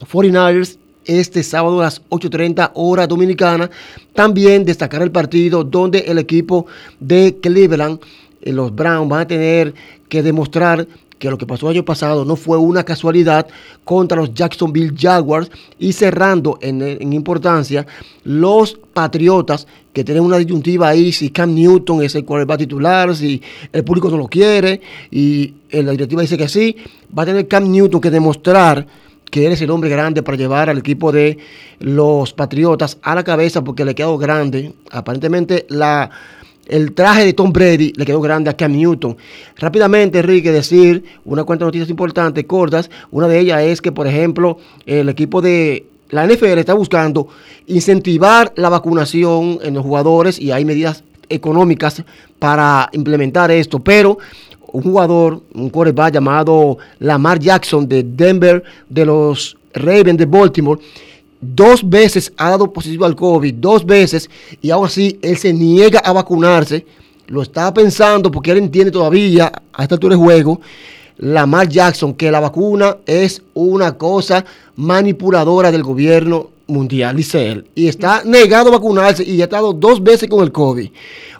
Speaker 12: 49ers este sábado a las 8.30 hora dominicana. También destacar el partido donde el equipo de Cleveland, eh, los Browns, van a tener que demostrar que lo que pasó el año pasado no fue una casualidad contra los Jacksonville Jaguars y cerrando en, importancia los Patriotas que tienen una disyuntiva ahí si Cam Newton es el quarterback titular, si el público no lo quiere y la directiva dice que sí, va a tener Cam Newton que demostrar que él es el hombre grande para llevar al equipo de los Patriotas a la cabeza porque le quedó grande. Aparentemente la el traje de Tom Brady le quedó grande a Cam Newton. Rápidamente, Enrique, decir una cuenta de noticias importantes, cortas. Una de ellas es que, por ejemplo, el equipo de la NFL está buscando incentivar la vacunación en los jugadores y hay medidas económicas para implementar esto, pero un jugador, un quarterback llamado Lamar Jackson de Denver, de los Ravens de Baltimore, dos veces ha dado positivo al COVID, dos veces, y aún así él se niega a vacunarse. lo estaba pensando porque él entiende todavía a esta altura de juego, Lamar Jackson, que la vacuna es una cosa manipuladora del gobierno mundial, dice él. Y está negado a vacunarse y ha estado dos veces con el COVID.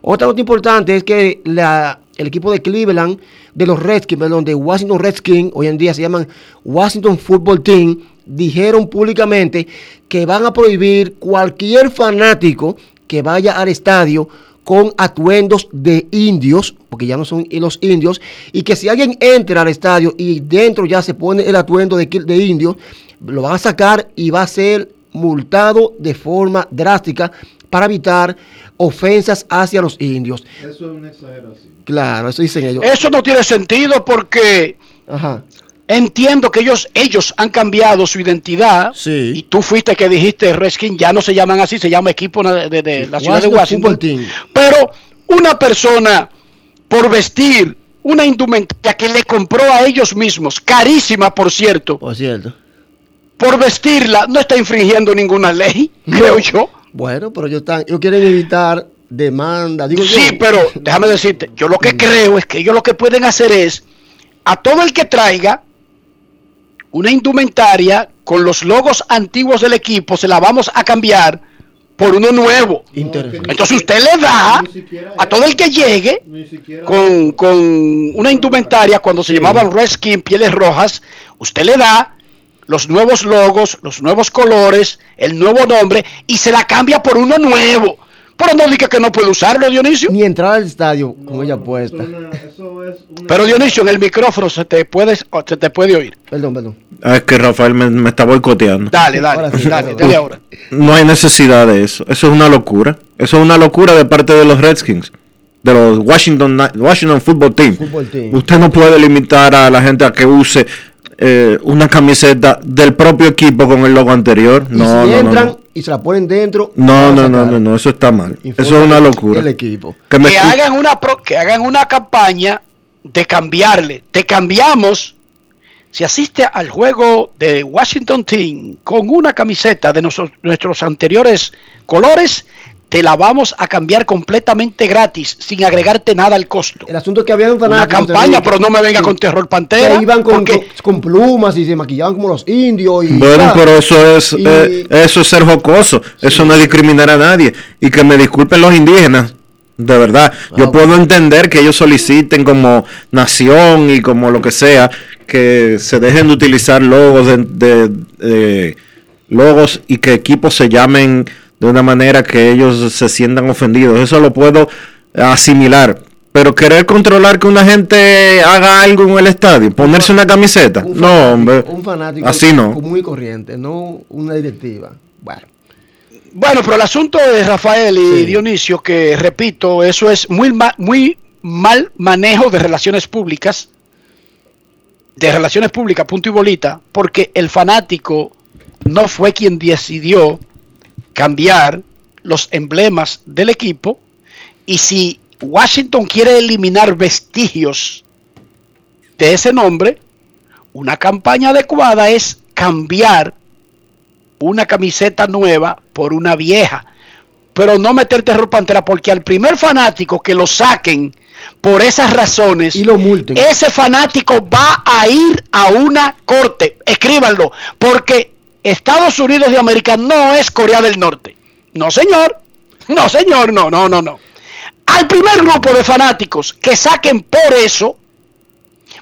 Speaker 12: Otra nota importante es que la, el equipo de Cleveland, de los Redskins, perdón, de Washington Redskins, hoy en día se llaman Washington Football Team, dijeron públicamente que van a prohibir cualquier fanático que vaya al estadio con atuendos de indios, porque ya no son los indios, y que si alguien entra al estadio y dentro ya se pone el atuendo de, de indio, lo van a sacar y va a ser multado de forma drástica para evitar ofensas hacia los indios.
Speaker 1: Eso es una exageración.
Speaker 12: Claro, eso dicen ellos.
Speaker 4: Eso no tiene sentido porque
Speaker 12: Ajá.
Speaker 4: entiendo que ellos, ellos han cambiado su identidad.
Speaker 12: Sí.
Speaker 4: Y tú fuiste que dijiste Redskins, ya no se llaman así, se llama equipo de, de- de la ciudad de
Speaker 12: Washington Team.
Speaker 4: Pero una persona por vestir una indumentaria que le compró a ellos mismos, carísima por cierto,
Speaker 12: Por cierto.
Speaker 4: por vestirla, no está infringiendo ninguna ley, creo yo.
Speaker 12: Bueno, pero ellos, están, ellos quieren evitar demanda. Digo
Speaker 4: Sí,
Speaker 12: yo.
Speaker 4: pero déjame decirte, yo lo que creo es que ellos lo que pueden hacer es a todo el que traiga una indumentaria con los logos antiguos del equipo, se la vamos a cambiar por uno nuevo.
Speaker 12: Interesante.
Speaker 4: Entonces usted le da a todo el que llegue con, con una indumentaria cuando se llamaban Redskin, pieles rojas, usted le da los nuevos logos, los nuevos colores, el nuevo nombre y se la cambia por uno nuevo. Pero no diga que no puede usarlo, Dionisio.
Speaker 12: Ni entrar al estadio con ella puesta.
Speaker 4: Pero Dionisio, en el micrófono se te puede, se te puede oír.
Speaker 12: Perdón, perdón.
Speaker 1: Ah, es que Rafael me, me está boicoteando.
Speaker 4: Dale, dale,
Speaker 12: Ahora sí,
Speaker 4: dale, dale ahora.
Speaker 1: No hay necesidad de eso. Eso es una locura. Eso es una locura de parte de los Redskins. De los Washington, Washington Football Team.
Speaker 12: Football team.
Speaker 1: Usted no puede limitar a la gente a que use eh, una camiseta del propio equipo con el logo anterior.
Speaker 12: Y
Speaker 1: No,
Speaker 12: si
Speaker 1: no, no,
Speaker 12: entran
Speaker 1: no.
Speaker 12: y se la ponen dentro.
Speaker 1: No, no, no, no, no, eso está mal. Eso es una locura.
Speaker 12: El equipo.
Speaker 1: Que me
Speaker 4: que
Speaker 1: escu-
Speaker 4: hagan una pro- que hagan una campaña de cambiarle. Te cambiamos. Si asiste al juego de Washington Team con una camiseta de noso- nuestros anteriores colores, te la vamos a cambiar completamente gratis, sin agregarte nada al costo.
Speaker 12: El asunto es que había un
Speaker 4: Una campaña, pero no me venga con terror pantera.
Speaker 12: Que iban con,
Speaker 4: porque
Speaker 12: con plumas y se maquillaban como los indios. Y,
Speaker 1: Bueno,
Speaker 12: ah,
Speaker 1: pero eso es
Speaker 12: y-
Speaker 1: eh, eso es ser jocoso, eso no es discriminar a nadie y que me disculpen los indígenas. De verdad, yo puedo entender que ellos soliciten como nación y como lo que sea que se dejen de utilizar logos de, de- de- logos y que equipos se llamen de una manera que ellos se sientan ofendidos. Eso lo puedo asimilar. Pero querer controlar que una gente haga algo en el estadio, ponerse una camiseta,
Speaker 12: un
Speaker 1: no, hombre,
Speaker 12: Un fanático
Speaker 1: así no.
Speaker 12: muy corriente, no una directiva. Bueno,
Speaker 4: Bueno, pero el asunto de Rafael y Dionisio, que repito, eso es muy, ma- muy mal manejo de relaciones públicas, de relaciones públicas, punto y bolita, porque el fanático no fue quien decidió cambiar los emblemas del equipo, y si Washington quiere eliminar vestigios de ese nombre, una campaña adecuada es cambiar una camiseta nueva por una vieja. Pero no meter terror pantera, porque al primer fanático que lo saquen por esas razones,
Speaker 12: y lo multen.
Speaker 4: ese fanático va a ir a una corte. Escríbanlo, porque Estados Unidos de América no es Corea del Norte. No, señor. No, señor, no, no, no, no. Al primer grupo de fanáticos que saquen por eso,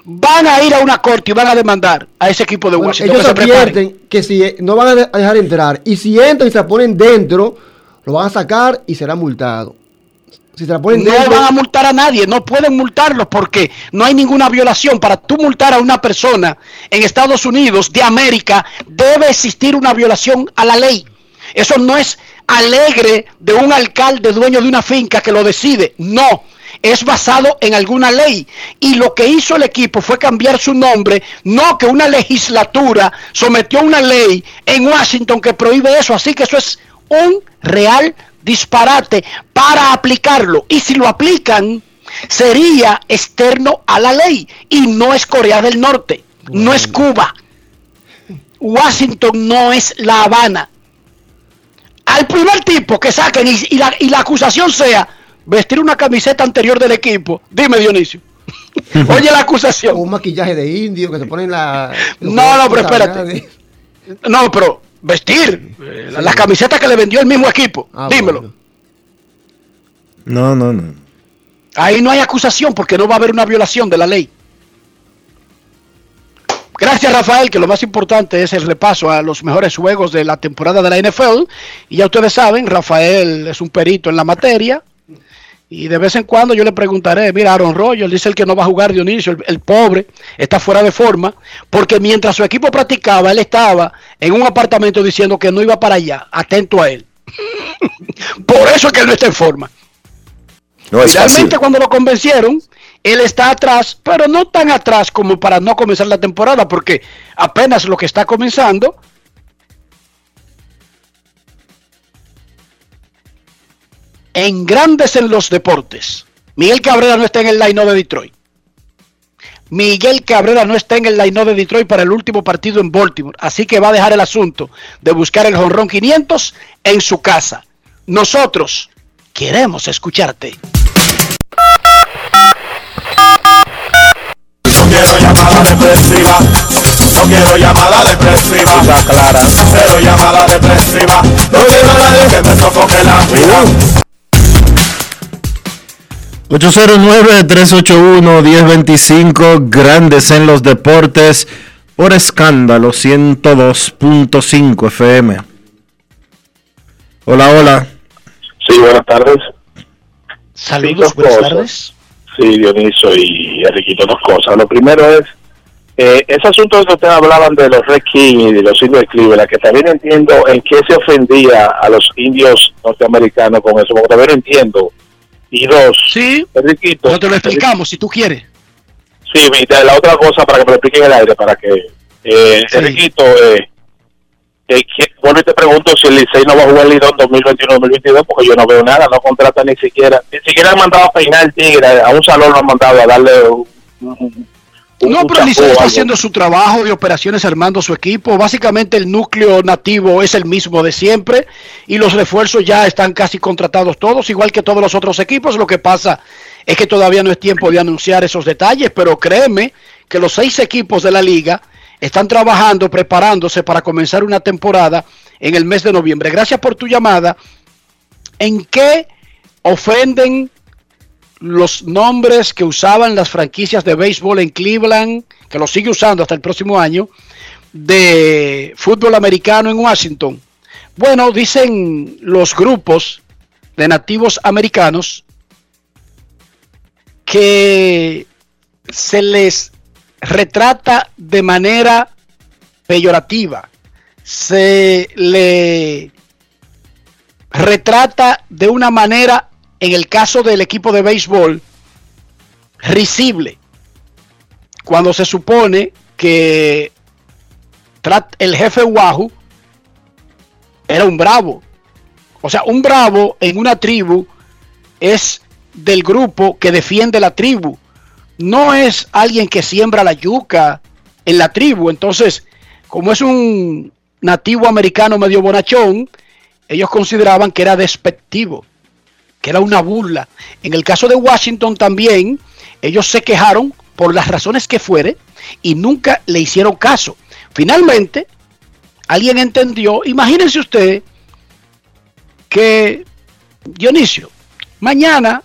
Speaker 4: van a ir a una corte y van a demandar a ese equipo de
Speaker 12: Bueno,
Speaker 4: Washington.
Speaker 12: ellos
Speaker 4: que se
Speaker 12: advierten que si eh, no van a de- a dejar entrar y si entran y se ponen dentro, lo van a sacar y será multado. Si se la ponen
Speaker 4: no
Speaker 12: dentro,
Speaker 4: van a multar a nadie, no pueden multarlos porque no hay ninguna violación. Para tú multar a una persona en Estados Unidos de América debe existir una violación a la ley. Eso no es alegre de un alcalde dueño de una finca que lo decide. No, es basado en alguna ley. Y lo que hizo el equipo fue cambiar su nombre, no que una legislatura sometió una ley en Washington que prohíbe eso. Así que eso es un real disparate para aplicarlo. Y si lo aplican, sería externo a la ley. Y no es Corea del Norte, no es Cuba. Washington no es La Habana. Al primer tipo que saquen y, y la, y la acusación sea, vestir una camiseta anterior del equipo. Dime, Dionisio. Oye la acusación.
Speaker 12: Un maquillaje de indio que se ponen la.
Speaker 4: No, no, pero espérate. No, pero vestir eh, la, la camiseta que le vendió el mismo equipo.
Speaker 12: Ah,
Speaker 4: Dímelo.
Speaker 12: bueno.
Speaker 1: No, no, no.
Speaker 4: Ahí no hay acusación porque no va a haber una violación de la ley. Gracias Rafael, que lo más importante es el repaso a los mejores juegos de la temporada de la NFL. Y ya ustedes saben, Rafael es un perito en la materia. Y de vez en cuando yo le preguntaré, mira, Aaron Rodgers dice el que no va a jugar Dionisio, el, el pobre, está fuera de forma, porque mientras su equipo practicaba, él estaba en un apartamento diciendo que no iba para allá, atento a él. Por eso es que él no está en forma.
Speaker 6: No es fácil.
Speaker 4: Realmente cuando lo convencieron, él está atrás, pero no tan atrás como para no comenzar la temporada, porque apenas lo que está comenzando. En grandes en los deportes. Miguel Cabrera no está en el line de Detroit. Miguel Cabrera no está en el line de Detroit para el último partido en Baltimore. Así que va a dejar el asunto de buscar el jonrón 500 en su casa. Nosotros queremos escucharte.
Speaker 13: No quiero llamada depresiva. No quiero llamada depresiva. clara. Cero llamada depresiva. No quiero a nadie que me sofoque la vida.
Speaker 1: 809-381-1025, grandes en los deportes, por escándalo 102.5 FM. Hola, hola.
Speaker 14: Sí, buenas tardes.
Speaker 4: Saludos,
Speaker 14: dos
Speaker 4: buenas
Speaker 14: cosas.
Speaker 4: tardes.
Speaker 14: Sí, Dioniso y Enriquito, dos cosas. Lo primero es, eh, ese asunto de que ustedes hablaban de los Red King y de los indios de Cleveland, que también entiendo en qué se ofendía a los indios norteamericanos con eso, porque también entiendo. Y dos,
Speaker 4: sí,
Speaker 14: Enriquito.
Speaker 4: No te lo explicamos si tú quieres.
Speaker 14: Sí, de la otra cosa para que me lo expliquen en el aire, para que... Eh,
Speaker 4: Sí.
Speaker 14: Enriquito, eh, eh, vuelvo y te pregunto si el Licey no va a jugar el Lidón 2021-2022, porque yo no veo nada, no contrata ni siquiera, ni siquiera han mandado a peinar el tigre, a un salón lo han mandado a darle un, un-
Speaker 4: No, pero Licey está haciendo su trabajo de operaciones armando su equipo. Básicamente el núcleo nativo es el mismo de siempre y los refuerzos ya están casi contratados todos, igual que todos los otros equipos. Lo que pasa es que todavía no es tiempo de anunciar esos detalles, pero créeme que los seis equipos de la liga están trabajando, preparándose para comenzar una temporada en el mes de noviembre. Gracias por tu llamada. ¿En qué ofenden los nombres que usaban las franquicias de béisbol en Cleveland, que lo sigue usando hasta el próximo año, de fútbol americano en Washington? Bueno, dicen los grupos de nativos americanos que se les retrata de manera peyorativa, se le retrata de una manera, en el caso del equipo de béisbol, risible, cuando se supone que el jefe Wahoo era un bravo. O sea, un bravo en una tribu es del grupo que defiende la tribu. No es alguien que siembra la yuca en la tribu. Entonces, como es un nativo americano medio bonachón, ellos consideraban que era despectivo, que era una burla. En el caso de Washington también, ellos se quejaron por las razones que fuere y nunca le hicieron caso. Finalmente, alguien entendió, imagínense usted que Dionisio, mañana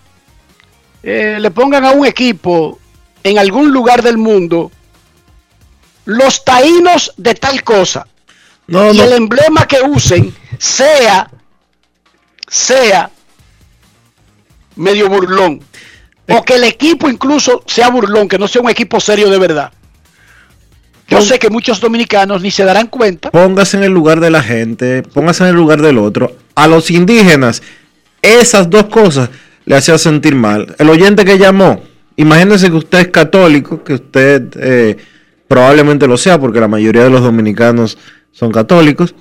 Speaker 4: eh, le pongan a un equipo en algún lugar del mundo los taínos de tal cosa
Speaker 1: No,
Speaker 4: y
Speaker 1: no.
Speaker 4: el emblema que usen sea sea medio burlón o que el equipo incluso sea burlón que no sea un equipo serio de verdad yo sé que muchos dominicanos ni se darán cuenta
Speaker 1: Póngase en el lugar de la gente, póngase en el lugar del otro. A los indígenas, esas dos cosas le hacía sentir mal. El oyente que llamó, imagínese que usted es católico, que usted eh, probablemente lo sea, porque la mayoría de los dominicanos son católicos.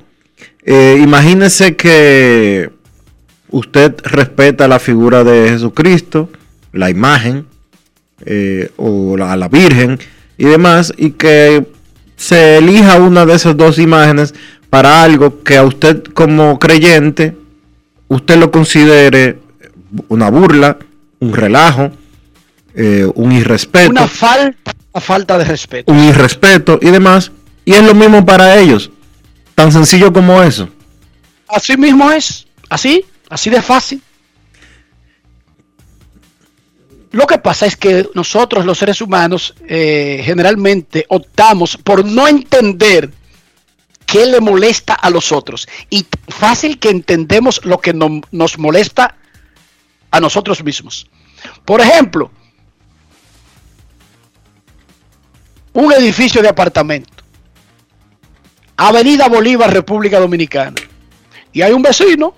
Speaker 1: Eh, imagínese que usted respeta la figura de Jesucristo, la imagen, eh, o la, a la Virgen y demás, y que se elija una de esas dos imágenes para algo que a usted como creyente, usted lo considere una burla, un relajo, eh, un irrespeto.
Speaker 4: Una falta, una falta de respeto.
Speaker 1: Un irrespeto y demás. Y es lo mismo para ellos. Tan sencillo como eso.
Speaker 4: Así mismo es. Así, así de fácil. Lo que pasa es que nosotros los seres humanos eh, generalmente optamos por no entender qué le molesta a los otros. Y fácil que entendemos lo que no, nos molesta a nosotros mismos. Por ejemplo, un edificio de apartamento. Avenida Bolívar, República Dominicana. Y hay un vecino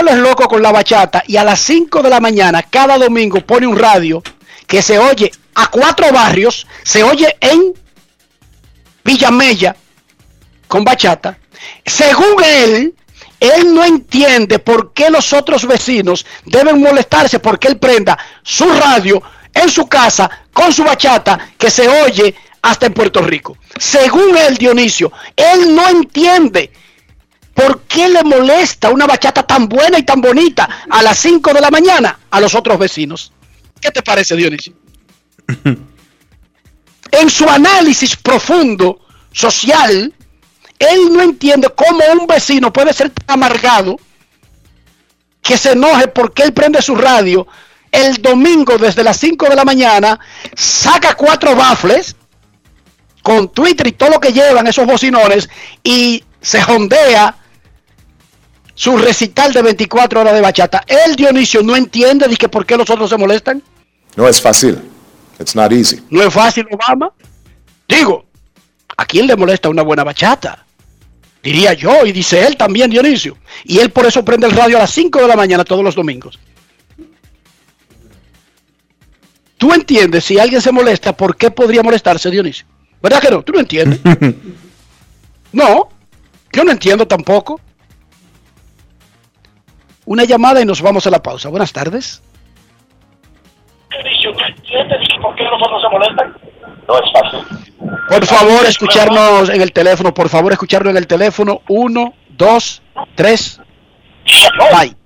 Speaker 4: él es loco con la bachata y a las 5 de la mañana cada domingo pone un radio que se oye a cuatro barrios, se oye en Villamella con bachata. Según él, él no entiende por qué los otros vecinos deben molestarse porque él prenda su radio en su casa con su bachata que se oye hasta en Puerto Rico. Según él, Dionisio, él no entiende por qué le molesta una bachata tan buena y tan bonita a las 5 de la mañana a los otros vecinos. ¿Qué te parece, Dionisio? en su análisis profundo social, él no entiende cómo un vecino puede ser tan amargado que se enoje porque él prende su radio el domingo desde las 5 de la mañana, saca cuatro bafles con Twitter y todo lo que llevan esos bocinones y se jondea su recital de 24 horas de bachata. El Dionisio no entiende de que por qué los otros se molestan.
Speaker 6: No es fácil. It's not easy.
Speaker 4: No es fácil, Obama. Digo, ¿a quién le molesta una buena bachata? Diría yo, y dice él también, Dionisio. Y él por eso prende el radio a las 5 de la mañana todos los domingos. ¿Tú entiendes si alguien se molesta, por qué podría molestarse, Dionisio? ¿Verdad que no? ¿Tú no entiendes? no, yo no entiendo tampoco. Una llamada y nos vamos a la pausa. Buenas tardes.
Speaker 14: ¿Por qué nosotros se molestan? No es fácil.
Speaker 4: Por favor, escucharnos en el teléfono. Por favor, escucharnos en el teléfono. Uno, dos, tres. Bye.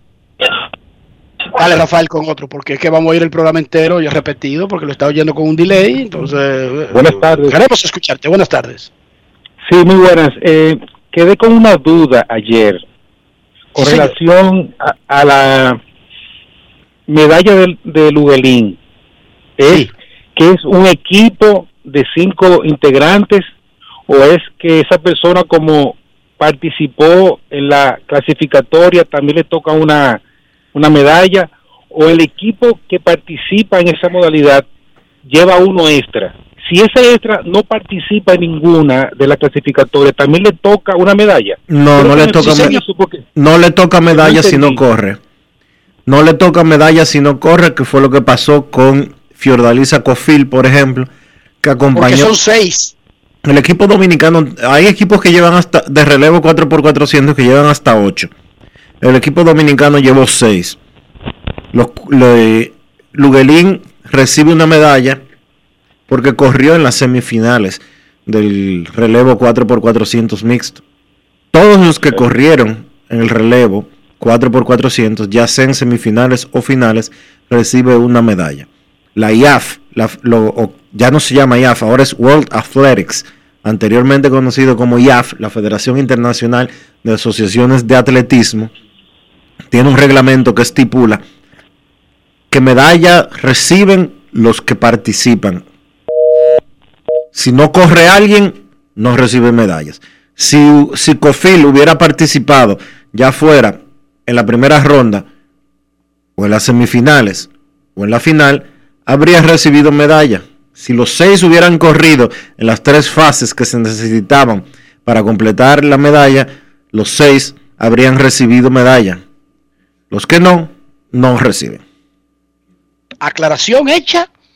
Speaker 4: Dale, Rafael, con otro, porque es que vamos a ir el programa entero y repetido, porque lo está oyendo con un delay. Entonces, eh,
Speaker 15: buenas tardes.
Speaker 4: Queremos escucharte. Buenas tardes.
Speaker 15: Sí, muy buenas. Eh, quedé con una duda ayer con
Speaker 4: Sí,
Speaker 15: relación a, a la medalla del, de Luguelín. ¿Es que es un equipo de cinco integrantes o es que esa persona como participó en la clasificatoria también le toca una, una medalla o el equipo que participa en esa modalidad lleva uno extra. Si ese extra no participa en ninguna de las clasificatorias, también le toca una medalla.
Speaker 1: No, no le toca, me-
Speaker 15: porque-
Speaker 1: no le toca medalla si no corre. No le toca medalla si no corre, que fue lo que pasó con Fiordalisa Cofil, por ejemplo, que
Speaker 4: Porque
Speaker 1: acompañó
Speaker 4: son seis.
Speaker 1: el equipo dominicano. Hay equipos que llevan hasta de relevo 4x400 que llevan hasta 8. El equipo dominicano llevó 6. Los, le- Luguelín recibe una medalla porque corrió en las semifinales del relevo 4x400 mixto. Todos los que corrieron en el relevo 4x400, ya sea en semifinales o finales, recibe una medalla. La IAF, ya no se llama IAF, ahora es World Athletics, anteriormente conocido como IAF, la Federación Internacional de Asociaciones de Atletismo, tiene un reglamento que estipula que medalla reciben los que participan. Si no corre alguien, no recibe medallas. Si, si Cofil hubiera participado, ya fuera en la primera ronda, o en las semifinales, o en la final, habría recibido medalla. Si los seis hubieran corrido en las tres fases que se necesitaban para completar la medalla, los seis habrían recibido medalla. Los que no, no reciben.
Speaker 4: Aclaración hecha.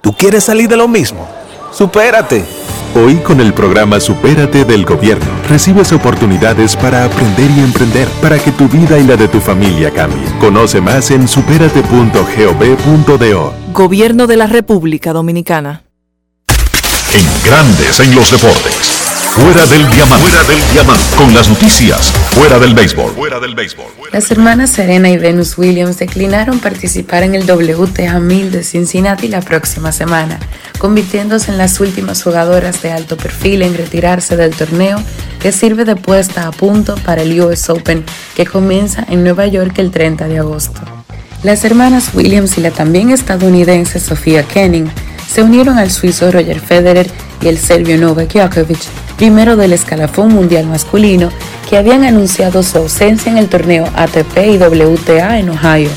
Speaker 16: ¿Tú quieres salir de lo mismo? ¡Supérate!
Speaker 17: Hoy con el programa Supérate del Gobierno recibes oportunidades para aprender y emprender para que tu vida y la de tu familia cambien. Conoce más en superate.gov.do.
Speaker 18: Gobierno de la República Dominicana.
Speaker 2: En Grandes en los Deportes. Fuera del diamante. Fuera del diamante. Con las noticias. Fuera del béisbol. Fuera del béisbol.
Speaker 19: Las hermanas Serena y Venus Williams declinaron participar en el WTA 1000 de Cincinnati la próxima semana, convirtiéndose en las últimas jugadoras de alto perfil en retirarse del torneo que sirve de puesta a punto para el US Open que comienza en Nueva York el 30 de agosto. Las hermanas Williams y la también estadounidense Sofía Kenning se unieron al suizo Roger Federer y el serbio Novak Djokovic, primero del escalafón mundial masculino, que habían anunciado su ausencia en el torneo ATP y WTA en Ohio.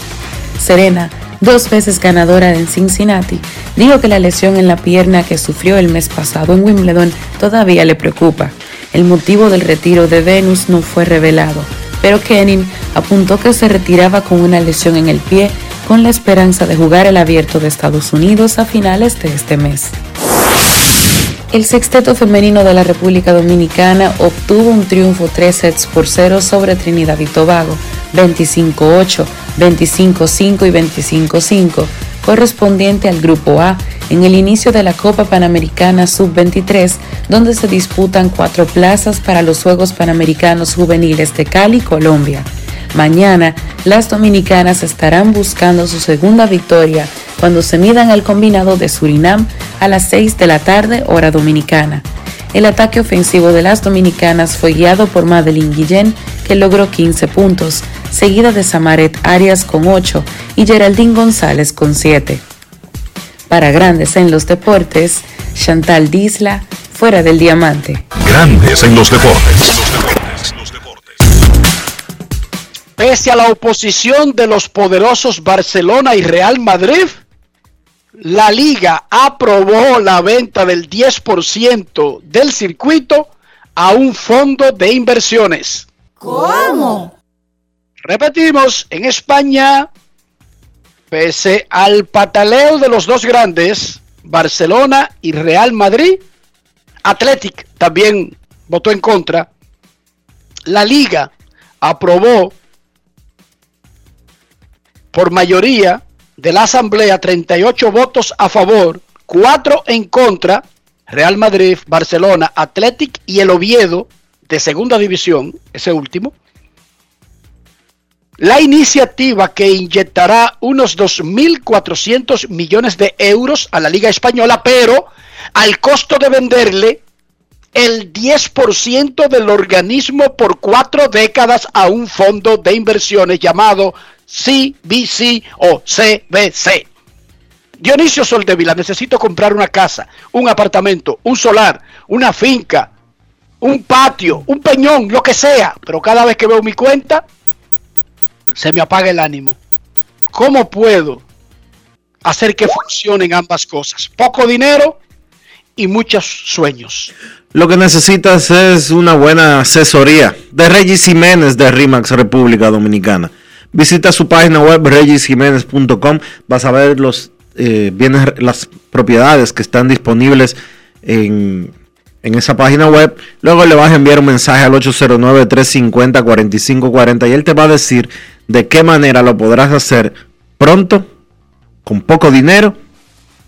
Speaker 19: Serena, dos veces ganadora en Cincinnati, dijo que la lesión en la pierna que sufrió el mes pasado en Wimbledon todavía le preocupa. El motivo del retiro de Venus no fue revelado, pero Kenin apuntó que se retiraba con una lesión en el pie con la esperanza de jugar el abierto de Estados Unidos a finales de este mes. El sexteto femenino de la República Dominicana obtuvo un triunfo 3 sets por 0 sobre Trinidad y Tobago, 25-8, 25-5 y 25-5, correspondiente al Grupo A, en el inicio de la Copa Panamericana Sub-23, donde se disputan cuatro plazas para los Juegos Panamericanos Juveniles de Cali, Colombia. Mañana, las dominicanas estarán buscando su segunda victoria cuando se midan al combinado de Surinam a las 6 de la tarde hora dominicana. El ataque ofensivo de las dominicanas fue guiado por Madeline Guillén, que logró 15 puntos, seguida de Samaret Arias con 8 y Geraldine González con 7. Para Grandes en los Deportes, Chantal Disla, fuera del diamante.
Speaker 2: Grandes en los deportes.
Speaker 4: Pese a la oposición de los poderosos Barcelona y Real Madrid, la liga aprobó la venta del 10% del circuito a un fondo de inversiones.
Speaker 5: ¿Cómo?
Speaker 4: Repetimos, en España, pese al pataleo de los dos grandes, Barcelona y Real Madrid, Athletic también votó en contra, la liga aprobó por mayoría de la Asamblea 38 votos a favor, 4 en contra, Real Madrid, Barcelona, Athletic y el Oviedo de segunda división, ese último. La iniciativa que inyectará unos 2.400 millones de euros a la Liga Española, pero al costo de venderle el 10% del organismo por cuatro décadas a un fondo de inversiones llamado CBC o CBC. Dionisio Soldevila, necesito comprar una casa, un apartamento, un solar, una finca, un patio, un peñón, lo que sea, pero cada vez que veo mi cuenta, se me apaga el ánimo. ¿Cómo puedo hacer que funcionen ambas cosas? Poco dinero y muchos sueños.
Speaker 1: Lo que necesitas es una buena asesoría de Regis Jiménez de RIMAX República Dominicana. Visita su página web regisjiménez.com. Vas a ver los eh, bienes, las propiedades que están disponibles en, en esa página web. Luego le vas a enviar un mensaje al 809-350-4540 y él te va a decir de qué manera lo podrás hacer pronto, con poco dinero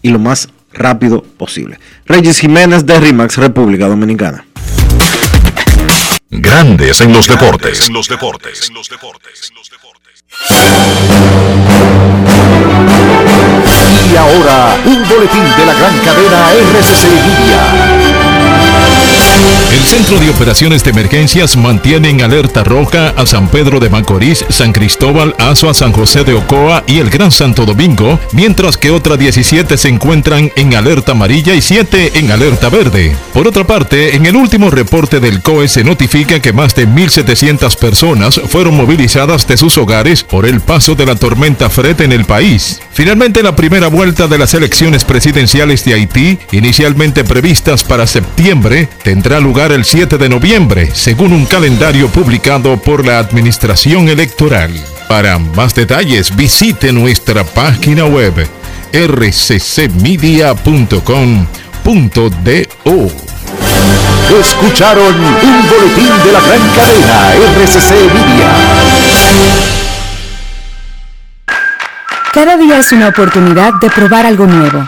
Speaker 1: y lo más rápido posible. Regis Jiménez de RIMAX, República Dominicana.
Speaker 2: Grandes en los deportes.
Speaker 20: En los deportes. En los deportes.
Speaker 21: Y ahora, un boletín de la gran cadena RCC Media.
Speaker 22: El Centro de Operaciones de Emergencias mantiene en alerta roja a San Pedro de Macorís, San Cristóbal, Azua, San José de Ocoa y el Gran Santo Domingo, mientras que otras 17 se encuentran en alerta amarilla y 7 en alerta verde. Por otra parte, en el último reporte del COE se notifica que más de 1.700 personas fueron movilizadas de sus hogares por el paso de la tormenta Fred en el país. Finalmente, la primera vuelta de las elecciones presidenciales de Haití, inicialmente previstas para septiembre, tendrá lugar el 7 de noviembre, según un calendario publicado por la Administración Electoral. Para más detalles, visite nuestra página web rccmedia.com.do.
Speaker 21: Escucharon un boletín de la gran cadena RCC Media.
Speaker 23: Cada día es una oportunidad de probar algo nuevo.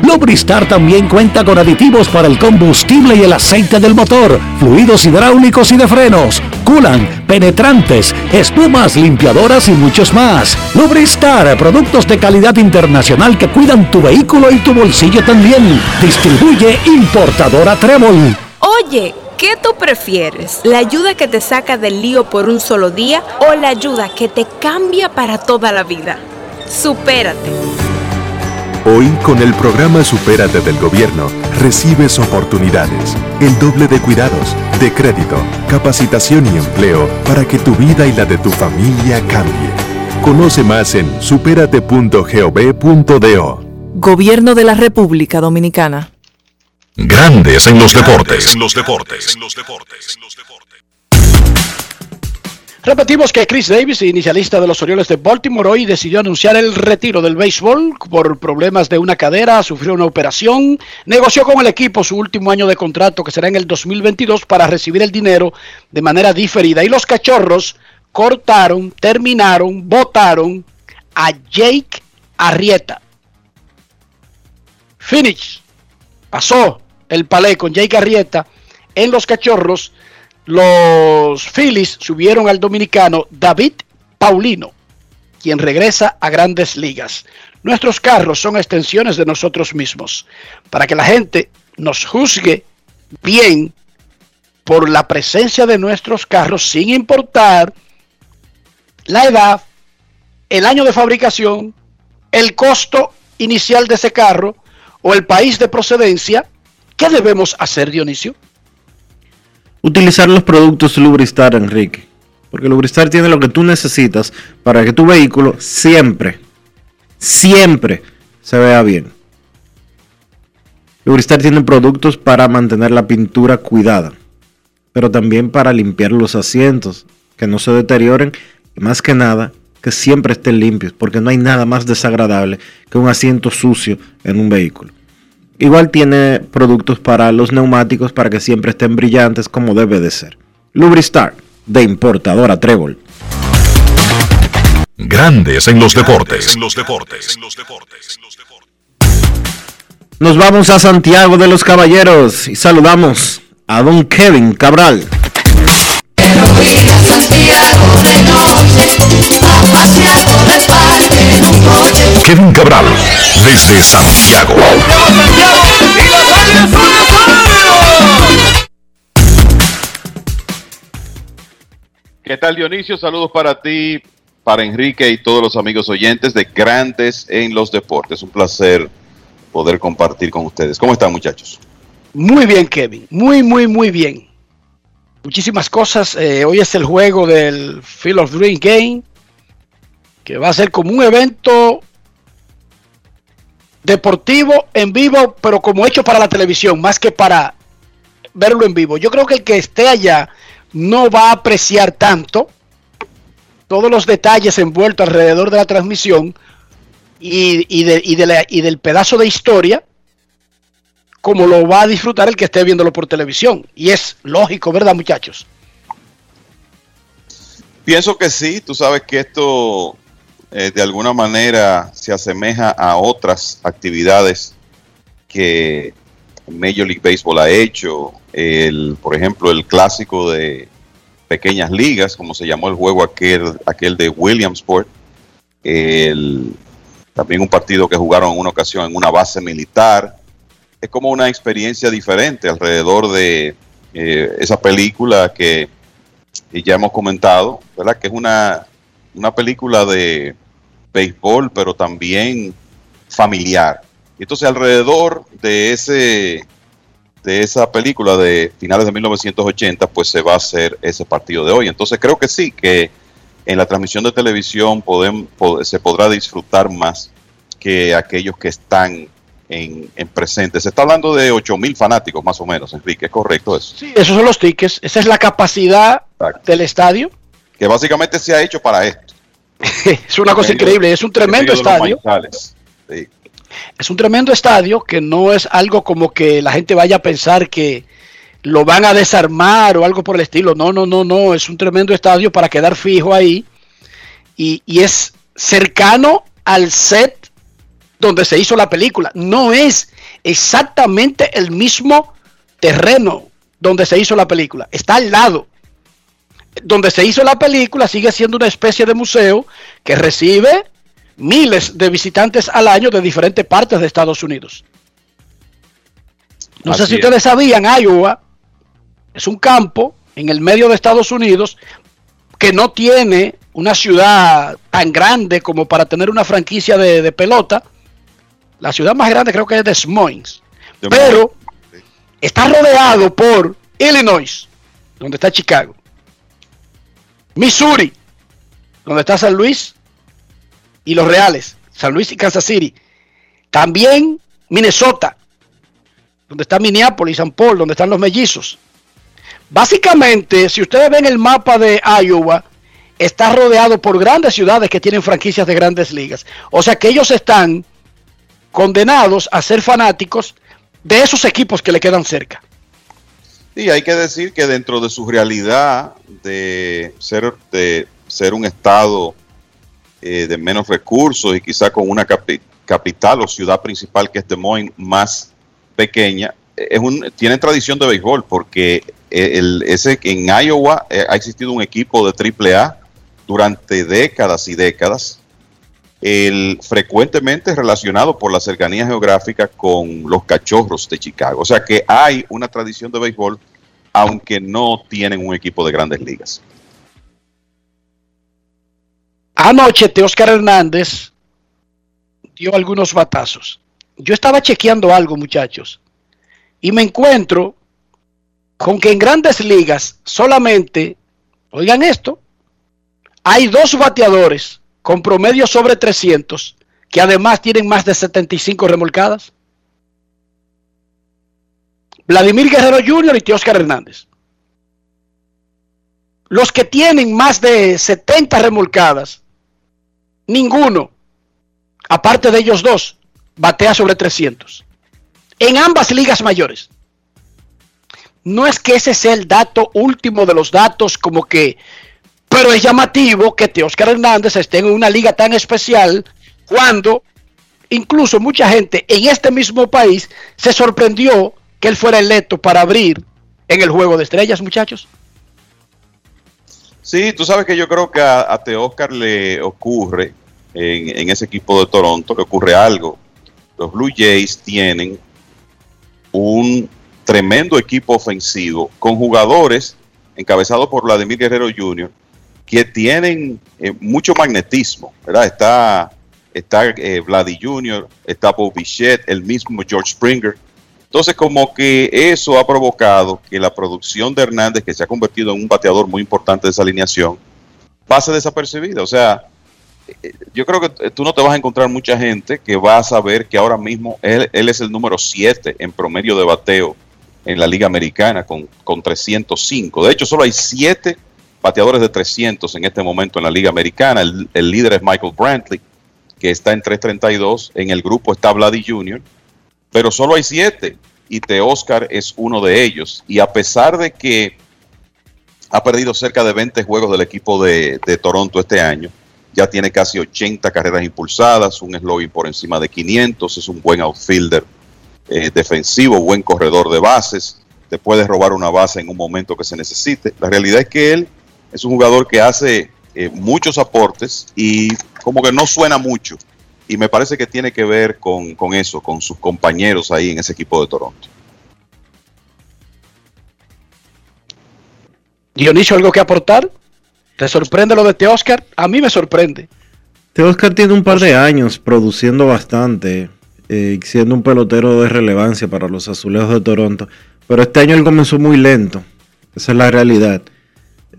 Speaker 24: Lubristar también cuenta con aditivos para el combustible y el aceite del motor fluidos hidráulicos y de frenos, culan, penetrantes, espumas, limpiadoras y muchos más. Lubristar, productos de calidad internacional que cuidan tu vehículo y tu bolsillo también. Distribuye importadora Trébol.
Speaker 25: Oye, ¿qué tú prefieres? ¿La ayuda que te saca del lío por un solo día o la ayuda que te cambia para toda la vida? Supérate.
Speaker 17: Hoy, con el programa Supérate del Gobierno, recibes oportunidades, el doble de cuidados, de crédito, capacitación y empleo para que tu vida y la de tu familia cambie. Conoce más en superate.gov.do.
Speaker 18: Gobierno de la República Dominicana.
Speaker 2: Grandes en los
Speaker 20: Grandes en los deportes.
Speaker 2: deportes.
Speaker 20: En los deportes.
Speaker 4: Repetimos que Chris Davis, inicialista de los Orioles de Baltimore, hoy decidió anunciar el retiro del béisbol por problemas de una cadera, sufrió una operación, negoció con el equipo su último año de contrato que será en el 2022 para recibir el dinero de manera diferida. Y los cachorros cortaron, terminaron, votaron a Jake Arrieta. Finish. Pasó el palé con Jake Arrieta en los cachorros los Phillies subieron al dominicano David Paulino, quien regresa a grandes ligas. Nuestros carros son extensiones de nosotros mismos. Para que la gente nos juzgue bien por la presencia de nuestros carros, sin importar la edad, el año de fabricación, el costo inicial de ese carro o el país de procedencia, ¿qué debemos hacer, Dionisio?
Speaker 1: Utilizar los productos Lubristar, Enrique. Porque Lubristar tiene lo que tú necesitas para que tu vehículo siempre, siempre se vea bien. Lubristar tiene productos para mantener la pintura cuidada, pero también para limpiar los asientos, que no se deterioren y más que nada que siempre estén limpios, porque no hay nada más desagradable que un asiento sucio en un vehículo. Igual tiene productos para los neumáticos para que siempre estén brillantes como debe de ser. Lubristar, de importadora Trébol.
Speaker 2: Grandes en los deportes.
Speaker 20: En los deportes.
Speaker 1: Nos vamos a Santiago de los Caballeros y saludamos a don Kevin Cabral.
Speaker 20: Kevin Cabral, desde Santiago.
Speaker 26: ¿Qué tal Dionisio? Saludos para ti, para Enrique y todos los amigos oyentes de Grandes en los Deportes. Un placer poder compartir con ustedes. ¿Cómo están muchachos?
Speaker 4: Muy bien, Kevin. Muy, muy, muy bien. Muchísimas cosas. Eh, hoy es el juego del Field of Dream Game, que va a ser como un evento deportivo en vivo, pero como hecho para la televisión, más que para verlo en vivo. Yo creo que el que esté allá no va a apreciar tanto todos los detalles envueltos alrededor de la transmisión y, y, de, y, de la- y del pedazo de historia como lo va a disfrutar el que esté viéndolo por televisión. Y es lógico, ¿verdad, muchachos?
Speaker 26: Pienso que sí, tú sabes que esto eh, de alguna manera se asemeja a otras actividades que Major League Baseball ha hecho. El, por ejemplo, el clásico de pequeñas ligas, como se llamó el juego aquel, aquel de Williamsport. El, también un partido que jugaron en una ocasión en una base militar. Es como una experiencia diferente alrededor de eh, esa película que ya hemos comentado, ¿verdad? Que es una, una película de béisbol, pero también familiar. Y entonces alrededor de ese de esa película de finales de 1980, pues se va a hacer ese partido de hoy. Entonces creo que sí, que en la transmisión de televisión podem- po- se podrá disfrutar más que aquellos que están en, en presente. Se está hablando de 8 mil fanáticos más o menos, Enrique, ¿es correcto eso?
Speaker 4: Sí, esos son los tickets. Esa es la capacidad del estadio.
Speaker 26: Que básicamente se ha hecho para esto.
Speaker 4: Es una cosa increíble. Es un tremendo estadio.
Speaker 26: Sí.
Speaker 4: Es un tremendo estadio que no es algo como que la gente vaya a pensar que lo van a desarmar o algo por el estilo. No, no, no, no. Es un tremendo estadio para quedar fijo ahí. Y, y es cercano al set donde se hizo la película. No es exactamente el mismo terreno donde se hizo la película. Está al lado. Donde se hizo la película sigue siendo una especie de museo que recibe miles de visitantes al año de diferentes partes de Estados Unidos. No sé si
Speaker 26: es.
Speaker 4: ustedes sabían, Iowa es un campo en el medio de Estados Unidos que no tiene una ciudad tan grande como para tener una franquicia de, de pelota. La ciudad más grande creo que es Des Moines. Pero está rodeado por Illinois, donde está Chicago. Missouri, donde está San Luis y los Reales, San Luis y Kansas City. También Minnesota, donde está Minneapolis y San Paul, donde están los mellizos. Básicamente, si ustedes ven el mapa de Iowa, está rodeado por grandes ciudades que tienen franquicias de grandes ligas. O sea que ellos están condenados a ser fanáticos de esos equipos que le quedan cerca.
Speaker 26: Sí, hay que decir que dentro de su realidad de ser, de ser un estado eh, de menos recursos y quizá con una capi- capital o ciudad principal que es Des Moines más pequeña, eh, es un, tienen tradición de béisbol porque eh, el, ese, en Iowa ha existido un equipo de AAA durante décadas y décadas, el, frecuentemente relacionado por la cercanía geográfica con los cachorros de Chicago. O sea que hay una tradición de béisbol, aunque no tienen un equipo de grandes ligas.
Speaker 4: Anoche Teóscar Hernández dio algunos batazos. Yo estaba chequeando algo, muchachos, y me encuentro con que en grandes ligas solamente, oigan esto, hay dos bateadores con promedio sobre 300 que además tienen más de 75 remolcadas. Vladimir Guerrero Jr. y Teóscar Hernández. Los que tienen más de 70 remolcadas, ninguno, aparte de ellos dos, batea sobre 300. En ambas ligas mayores. No es que ese sea el dato último de los datos, como que, pero es llamativo que Teóscar Hernández esté en una liga tan especial cuando incluso mucha gente en este mismo país se sorprendió que él fuera electo para abrir en el juego de estrellas, muchachos.
Speaker 26: Sí, tú sabes que yo creo que a, a le ocurre en, en, ese equipo de Toronto, le ocurre algo. Los Blue Jays tienen un tremendo equipo ofensivo con jugadores encabezados por Vladimir Guerrero Jr. que tienen eh, mucho magnetismo, ¿verdad? Está, está eh, Vladi Jr., está Bob Bichette, el mismo George Springer. Entonces, como que eso ha provocado que la producción de Hernández, que se ha convertido en un bateador muy importante de esa alineación, pase desapercibida. O sea, eh, yo creo que tú no te vas a encontrar mucha gente que va a saber que ahora mismo él, él es el número 7 en promedio de bateo en la Liga Americana con, con 305. De hecho, solo hay 7 bateadores de 300 en este momento en la Liga Americana. El, líder es Michael Brantley, que está en 332. En el grupo está Vladdy Jr., pero solo hay 7 y Te Oscar es uno de ellos. Y a pesar de que ha perdido cerca de 20 juegos del equipo de, Toronto este año, ya tiene casi 80 carreras impulsadas, un slogan por encima de 500, es un buen outfielder eh, defensivo, buen corredor de bases, te puede robar una base en un momento que se necesite. La realidad es que él es un jugador que hace eh, muchos aportes y como que no suena mucho. Y me parece que tiene que ver con, con eso, con sus compañeros ahí en ese equipo de Toronto.
Speaker 4: Dionisio, ¿algo que aportar? ¿Te sorprende lo de Teoscar? A mí me sorprende.
Speaker 1: Teoscar tiene un par de años produciendo bastante, eh, siendo un pelotero de relevancia para los azulejos de Toronto. Pero este año él comenzó muy lento. Esa es la realidad.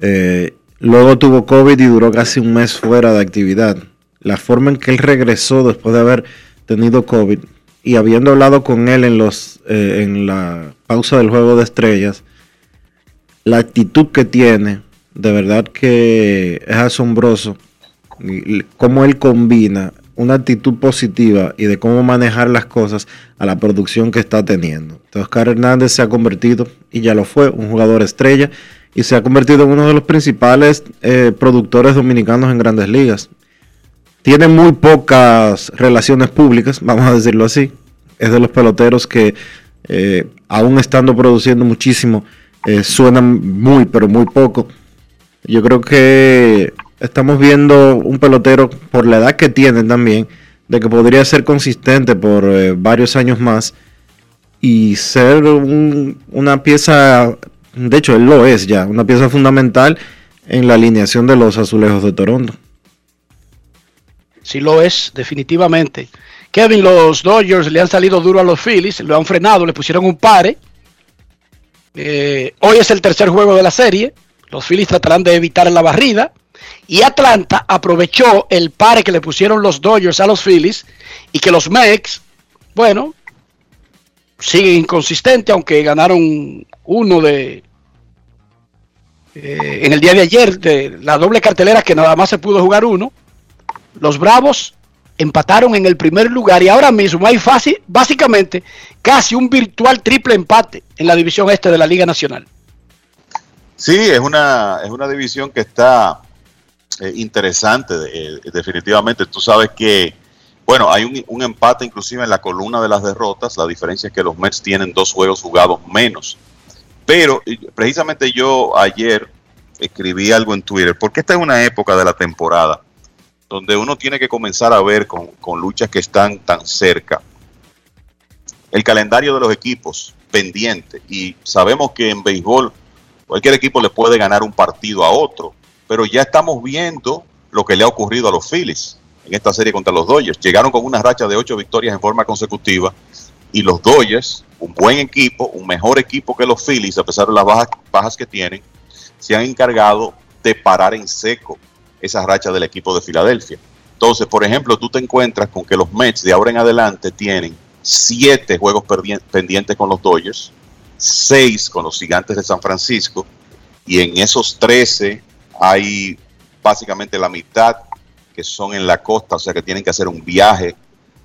Speaker 1: Eh, luego tuvo COVID y duró casi un mes fuera de actividad. La forma en que él regresó después de haber tenido COVID y habiendo hablado con él en, los, eh, en la pausa del juego de estrellas, la actitud que tiene, de verdad que es asombroso cómo él combina una actitud positiva y de cómo manejar las cosas a la producción que está teniendo. Entonces, Oscar Hernández se ha convertido, y ya lo fue, un jugador estrella y se ha convertido en uno de los principales eh, productores dominicanos en grandes ligas. Tiene muy pocas relaciones públicas, vamos a decirlo así. Es de los peloteros que, eh, aún estando produciendo muchísimo, eh, suenan muy, pero muy poco. Yo creo que estamos viendo un pelotero por la edad que tiene también, de que podría ser consistente por eh, varios años más y ser un, una pieza, de hecho él lo es ya, una pieza fundamental en la alineación de los azulejos de Toronto.
Speaker 4: Sí lo es, definitivamente. Kevin, los Dodgers le han salido duro a los Phillies, lo han frenado, le pusieron un pare. Eh, hoy es el tercer juego de la serie. Los Phillies tratarán de evitar la barrida. Y Atlanta aprovechó el pare que le pusieron los Dodgers a los Phillies y que los Mex, bueno, siguen inconsistentes, aunque ganaron uno de. Eh, en el día de ayer, de la doble cartelera que nada más se pudo jugar uno. Los Bravos empataron en el primer lugar y ahora mismo hay fácil, básicamente casi un virtual triple empate en la división este de la Liga Nacional.
Speaker 26: Sí, es una, es una división que está eh, interesante, eh, definitivamente. Tú sabes que, bueno, hay un, un, empate inclusive en la columna de las derrotas. La diferencia es que los Mets tienen dos juegos jugados menos. Pero precisamente yo ayer escribí algo en Twitter, porque esta es una época de la temporada donde uno tiene que comenzar a ver con, luchas que están tan cerca el calendario de los equipos pendiente. Y sabemos que en béisbol cualquier equipo le puede ganar un partido a otro, pero ya estamos viendo lo que le ha ocurrido a los Phillies en esta serie contra los Dodgers. Llegaron con una racha de ocho victorias en forma consecutiva y los Dodgers, un buen equipo, un mejor equipo que los Phillies, a pesar de las bajas, que tienen, se han encargado de parar en seco esa racha del equipo de Filadelfia. Entonces, por ejemplo, tú te encuentras con que los Mets de ahora en adelante tienen siete juegos pendientes con los Dodgers, seis con los Gigantes de San Francisco, y en esos 13 hay básicamente la mitad que son en la costa, o sea que tienen que hacer un viaje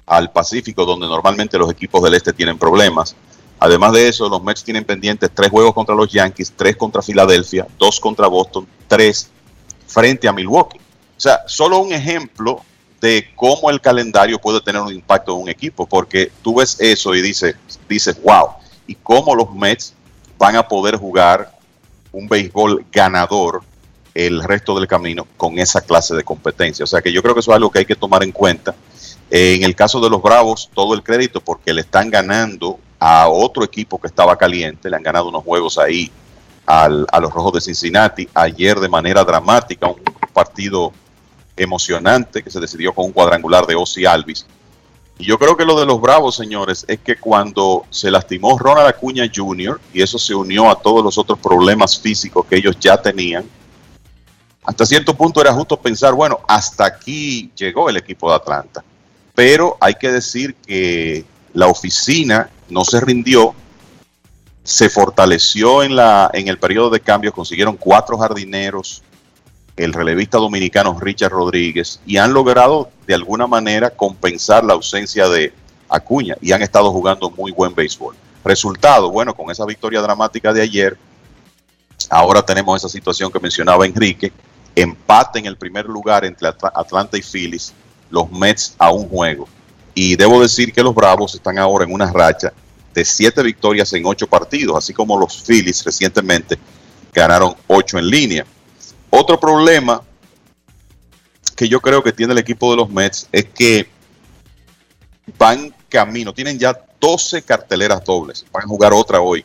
Speaker 26: al Pacífico, donde normalmente los equipos del este tienen problemas. Además de eso, los Mets tienen pendientes tres juegos contra los Yankees, tres contra Filadelfia, dos contra Boston, tres frente a Milwaukee. O sea, solo un ejemplo de cómo el calendario puede tener un impacto en un equipo, porque tú ves eso y dices, dices, wow, y cómo los Mets van a poder jugar un béisbol ganador el resto del camino con esa clase de competencia. O sea que yo creo que eso es algo que hay que tomar en cuenta. En el caso de los Bravos, todo el crédito porque le están ganando a otro equipo que estaba caliente, le han ganado unos juegos ahí a los Rojos de Cincinnati ayer de manera dramática, un partido emocionante que se decidió con un cuadrangular de Ozzy Alvis. Y yo creo que lo de los Bravos, señores, es que cuando se lastimó Ronald Acuña Jr., y eso se unió a todos los otros problemas físicos que ellos ya tenían, hasta cierto punto era justo pensar, bueno, hasta aquí llegó el equipo de Atlanta. Pero hay que decir que la oficina no se rindió, se fortaleció en, la, en el periodo de cambios, consiguieron cuatro jardineros, el relevista dominicano Richard Rodríguez, y han logrado de alguna manera compensar la ausencia de Acuña y han estado jugando muy buen béisbol. Resultado, bueno, con esa victoria dramática de ayer, ahora tenemos esa situación que mencionaba Enrique, empate en el primer lugar entre Atlanta y Phillies, los Mets a un juego. Y debo decir que los Bravos están ahora en una racha de siete victorias en ocho partidos, así como los Phillies recientemente ganaron ocho en línea. Otro problema que yo creo que tiene el equipo de los Mets es que van camino, tienen ya 12 carteleras dobles, van a jugar otra hoy,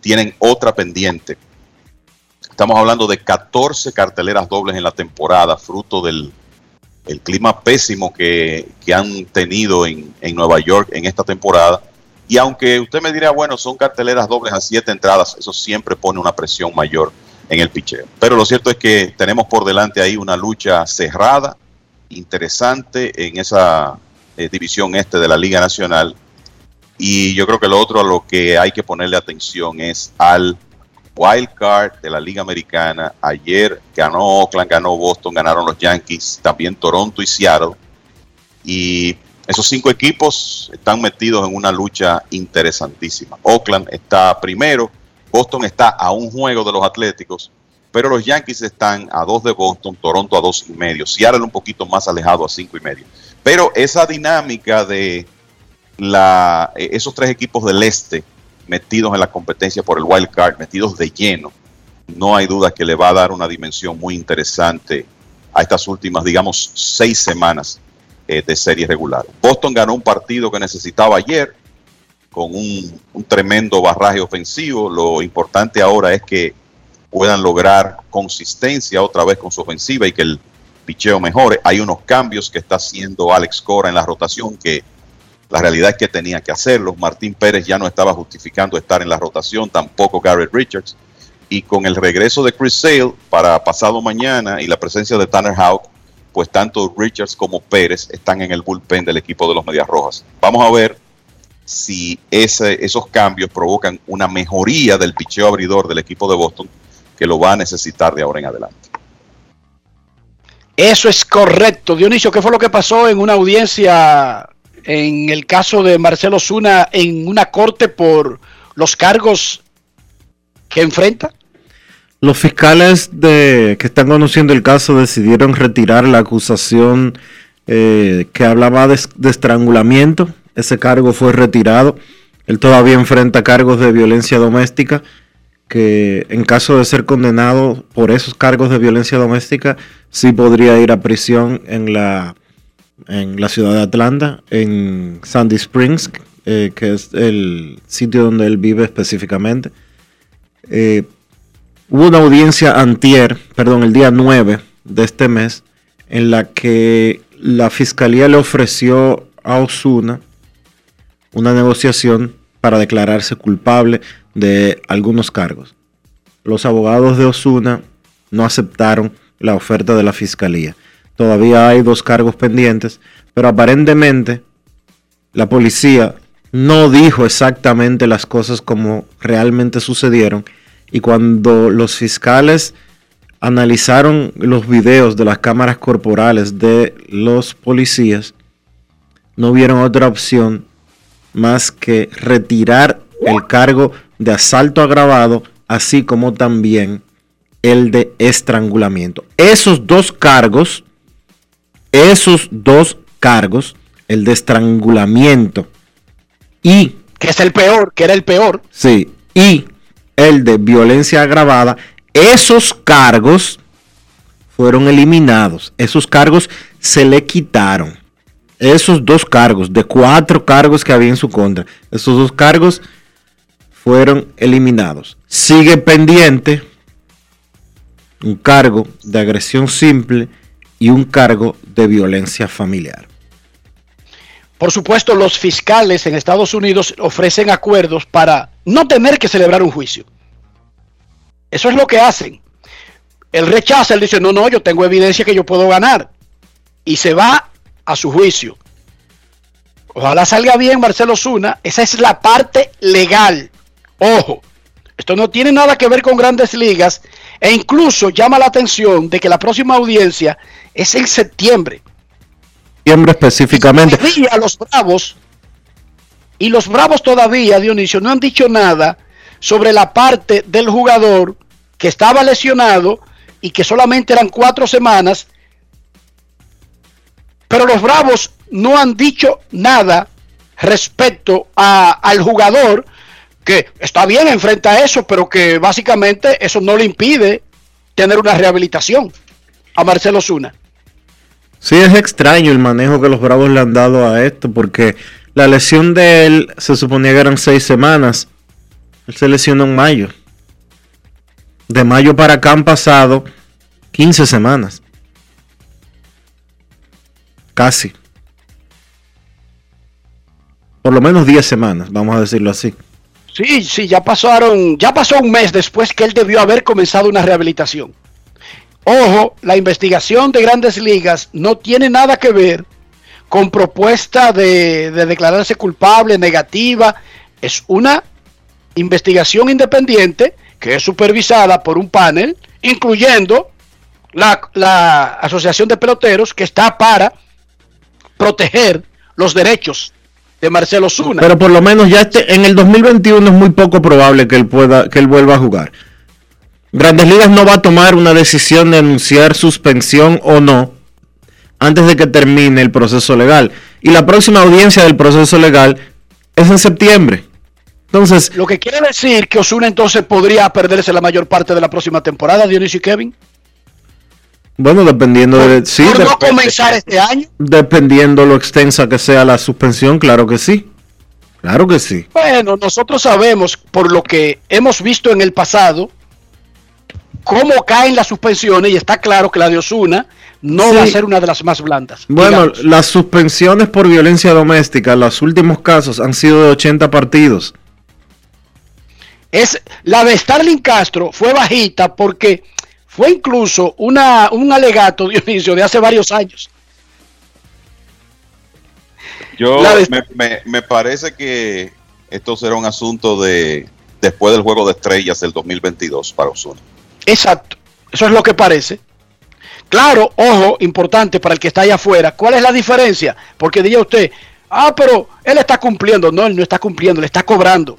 Speaker 26: tienen otra pendiente. Estamos hablando de 14 carteleras dobles en la temporada, fruto del el clima pésimo que, han tenido en, en, Nueva York en esta temporada. Y aunque usted me dirá, bueno, son carteleras dobles a siete entradas, eso siempre pone una presión mayor en el picheo. Pero lo cierto es que tenemos por delante ahí una lucha cerrada, interesante en esa eh, división este de la Liga Nacional. Y yo creo que lo otro a lo que hay que ponerle atención es al wild card de la Liga Americana. Ayer ganó Oakland, ganó Boston, ganaron los Yankees, también Toronto y Seattle. Y esos cinco equipos están metidos en una lucha interesantísima. Oakland está primero, Boston está a un juego de los Atléticos, pero los Yankees están a dos de Boston, Toronto a dos y medio, Seattle un poquito más alejado a cinco y medio. Pero esa dinámica de esos tres equipos del este metidos en la competencia por el wild card, metidos de lleno, no hay duda que le va a dar una dimensión muy interesante a estas últimas, digamos, seis semanas eh, de serie regular. Boston ganó un partido que necesitaba ayer con un, un, tremendo barraje ofensivo. Lo importante ahora es que puedan lograr consistencia otra vez con su ofensiva y que el picheo mejore. Hay unos cambios que está haciendo Alex Cora en la rotación que la realidad es que tenía que hacerlo. Martín Pérez ya no estaba justificando estar en la rotación, tampoco Garrett Richards. Y con el regreso de Chris Sale para pasado mañana y la presencia de Tanner Houck, pues tanto Richards como Pérez están en el bullpen del equipo de los Medias Rojas. Vamos a ver si esos cambios provocan una mejoría del picheo abridor del equipo de Boston, que lo va a necesitar de ahora en adelante.
Speaker 4: Eso es correcto. Dionisio, ¿qué fue lo que pasó en una audiencia en el caso de Marcelo Zuna en una corte por los cargos que enfrenta?
Speaker 1: Los fiscales de, que están conociendo el caso decidieron retirar la acusación eh, que hablaba de, de, estrangulamiento. Ese cargo fue retirado. Él todavía enfrenta cargos de violencia doméstica que en caso de ser condenado por esos cargos de violencia doméstica sí podría ir a prisión en la en la ciudad de Atlanta, en Sandy Springs, eh, que es el sitio donde él vive específicamente. Eh, hubo una audiencia antier, perdón, el día 9 de este mes, en la que la fiscalía le ofreció a Osuna una negociación para declararse culpable de algunos cargos. Los abogados de Osuna no aceptaron la oferta de la fiscalía. Todavía hay dos cargos pendientes, pero aparentemente la policía no dijo exactamente las cosas como realmente sucedieron y cuando los fiscales analizaron los videos de las cámaras corporales de los policías, no vieron otra opción más que retirar el cargo de asalto agravado, así como también el de estrangulamiento. Esos dos cargos esos dos cargos, el de estrangulamiento y...
Speaker 4: Que es el peor, que era el peor.
Speaker 1: Sí, y el de violencia agravada, esos cargos fueron eliminados. Esos cargos se le quitaron. Esos dos cargos, de cuatro cargos que había en su contra, esos dos cargos fueron eliminados. Sigue pendiente un cargo de agresión simple y un cargo de violencia familiar.
Speaker 4: Por supuesto, los fiscales en Estados Unidos ofrecen acuerdos para no tener que celebrar un juicio. Eso es lo que hacen. Él rechaza, él dice, no, no, yo tengo evidencia que yo puedo ganar. Y se va a su juicio. Ojalá salga bien Marcelo Zuna. Esa es la parte legal. Ojo, esto no tiene nada que ver con grandes ligas e incluso llama la atención de que la próxima audiencia es en septiembre.
Speaker 1: Septiembre específicamente.
Speaker 4: Y a los Bravos y los Bravos todavía, Dionisio, no han dicho nada sobre la parte del jugador que estaba lesionado y que solamente eran cuatro semanas. Pero los Bravos no han dicho nada respecto a, al jugador que está bien, enfrenta eso, pero que básicamente eso no le impide tener una rehabilitación a Marcelo Zuna.
Speaker 1: Sí, es extraño el manejo que los Bravos le han dado a esto, porque la lesión de él se suponía que eran seis semanas. Él se lesionó en mayo. De mayo para acá han pasado 15 semanas. Casi. Por lo menos 10 semanas, vamos a decirlo así.
Speaker 4: Sí, sí, ya pasaron, ya pasó un mes después que él debió haber comenzado una rehabilitación. Ojo, la investigación de grandes ligas no tiene nada que ver con propuesta de, de declararse culpable, negativa. Es una investigación independiente que es supervisada por un panel, incluyendo la Asociación de Peloteros, que está para proteger los derechos de Marcelo Zuna.
Speaker 1: Pero por lo menos ya este, en el 2021 es muy poco probable que él pueda que él vuelva a jugar. Grandes Ligas no va a tomar una decisión de anunciar suspensión o no antes de que termine el proceso legal. Y la próxima audiencia del proceso legal es en septiembre. Entonces,
Speaker 4: lo que quiere decir que Osuna entonces podría perderse la mayor parte de la próxima temporada, Dionisio y Kevin.
Speaker 1: Bueno, dependiendo de sí,
Speaker 4: por no comenzar este año.
Speaker 1: Dependiendo lo extensa que sea la suspensión, claro que sí. Claro que sí.
Speaker 4: Bueno, nosotros sabemos por lo que hemos visto en el pasado cómo caen las suspensiones y está claro que la de Osuna no sí. va a ser una de las más blandas.
Speaker 1: Bueno, digamos. las suspensiones por violencia doméstica, los últimos casos han sido de 80 partidos.
Speaker 4: Es la de Starling Castro fue bajita porque fue incluso una, un alegato, Dionisio, de hace varios años.
Speaker 26: Yo de... me, me, me, parece que esto será un asunto de después del juego de estrellas del 2022 para Osuna.
Speaker 4: Exacto, eso es lo que parece. Claro, ojo, importante para el que está allá afuera. ¿Cuál es la diferencia? Porque diga usted, ah, pero él está cumpliendo. No, él no está cumpliendo, le está cobrando.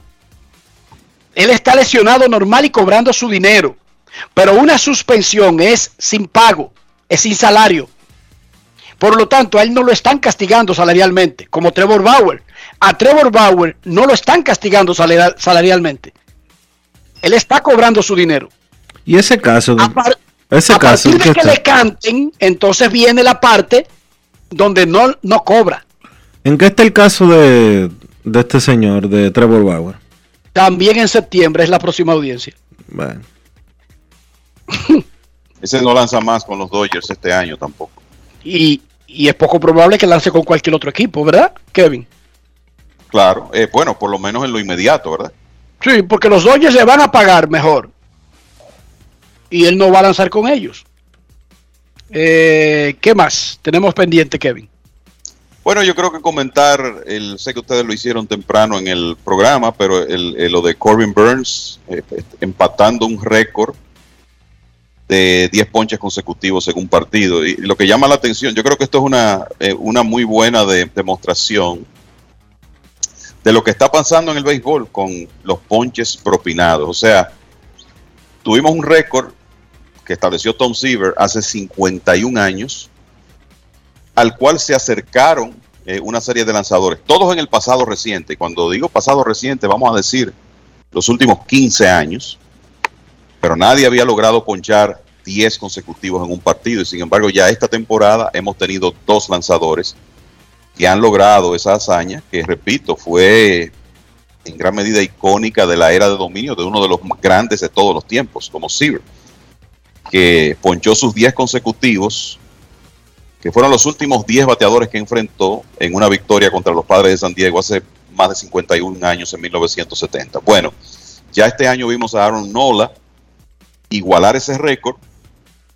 Speaker 4: Él está lesionado normal y cobrando su dinero. Pero una suspensión es sin pago, es sin salario. Por lo tanto, a él no lo están castigando salarialmente, como Trevor Bauer. A Trevor Bauer no lo están castigando salarialmente. Él está cobrando su dinero.
Speaker 1: Y ese caso,
Speaker 4: a, par
Speaker 1: ese
Speaker 4: a
Speaker 1: caso
Speaker 4: partir de que, que le canten, entonces viene la parte donde no, no cobra.
Speaker 1: ¿En qué está el caso de, de este señor, de Trevor Bauer?
Speaker 4: También en septiembre es la próxima audiencia.
Speaker 1: Bueno.
Speaker 26: Ese no lanza más con los Dodgers este año tampoco.
Speaker 4: Y, y, es poco probable que lance con cualquier otro equipo, ¿verdad, Kevin?
Speaker 26: Claro, eh, bueno, por lo menos en lo inmediato, ¿verdad?
Speaker 4: Sí, porque los Dodgers le van a pagar mejor. Y él no va a lanzar con ellos. Eh, ¿Qué más tenemos pendiente, Kevin?
Speaker 26: Bueno, yo creo que comentar, el, sé que ustedes lo hicieron temprano en el programa, pero el, el, lo de Corbin Burns eh, empatando un récord de 10 ponches consecutivos en un partido. Y lo que llama la atención, yo creo que esto es una, eh, una muy buena de, demostración de lo que está pasando en el béisbol con los ponches propinados. O sea, tuvimos un récord que estableció Tom Seaver hace 51 años al cual se acercaron eh, una serie de lanzadores, todos en el pasado reciente. Cuando digo pasado reciente, vamos a decir los últimos 15 años, pero nadie había logrado ponchar 10 consecutivos en un partido y sin embargo ya esta temporada hemos tenido dos lanzadores que han logrado esa hazaña, que repito, fue en gran medida icónica de la era de dominio de uno de los más grandes de todos los tiempos, como Seaver, que ponchó sus 10 consecutivos, que fueron los últimos 10 bateadores que enfrentó en una victoria contra los padres de San Diego hace más de 51 años en 1970. Bueno, ya este año vimos a Aaron Nola igualar ese récord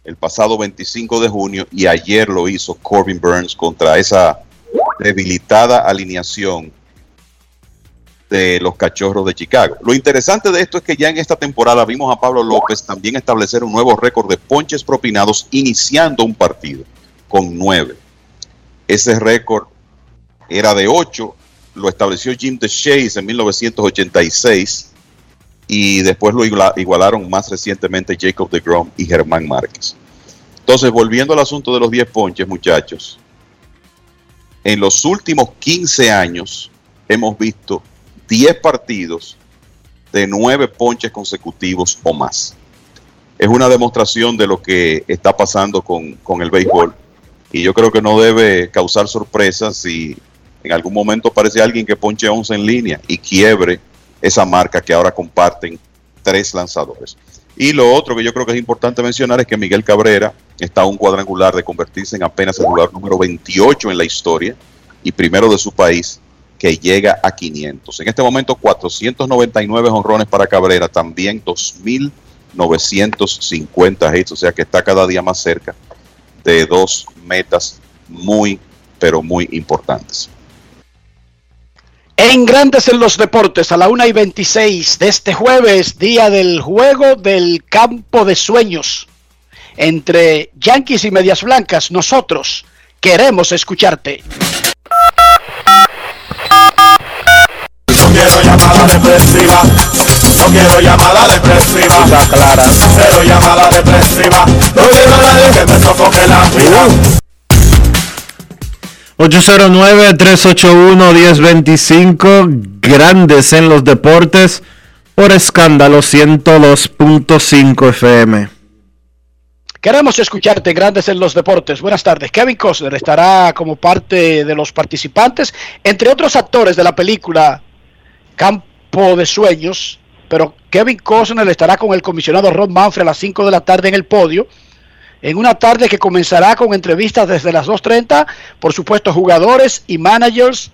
Speaker 26: el pasado 25 de junio y ayer lo hizo Corbin Burns contra esa debilitada alineación de los cachorros de Chicago. Lo interesante de esto es que ya en esta temporada vimos a Pablo López también establecer un nuevo récord de ponches propinados iniciando un partido con nueve. Ese récord era de ocho, lo estableció Jim DeShays en 1986 y después lo igualaron más recientemente Jacob de Grom y Germán Márquez. Entonces, volviendo al asunto de los 10 ponches, muchachos, en los últimos 15 años hemos visto 10 partidos de 9 ponches consecutivos o más. Es una demostración de lo que está pasando con, con el béisbol y yo creo que no debe causar sorpresas si en algún momento aparece alguien que ponche 11 en línea y quiebre esa marca que ahora comparten tres lanzadores. Y lo otro que yo creo que es importante mencionar es que Miguel Cabrera está a un cuadrangular de convertirse en apenas el jugador número 28 en la historia y primero de su país que llega a 500. En este momento 499 honrones para Cabrera, también 2.950 hits, o sea que está cada día más cerca de dos metas muy, pero muy importantes.
Speaker 4: En Grandes en los Deportes, a la 1 y 26 de este jueves, día del juego del campo de sueños entre Yankees y Medias Blancas, nosotros queremos escucharte.
Speaker 13: No quiero llamada depresiva, no quiero llamada depresiva, clara, cero llamada depresiva, no quiero nadie que me sofoque la vida.
Speaker 1: 809-381-1025, grandes en los deportes, por escándalo 102.5 FM.
Speaker 4: Queremos escucharte, Grandes en los Deportes. Buenas tardes. Kevin Costner estará como parte de los participantes, entre otros actores de la película Campo de Sueños, pero Kevin Costner estará con el comisionado Ron Manfred a las 5 de la tarde en el podio en una tarde que comenzará con entrevistas desde las 2.30, por supuesto jugadores y managers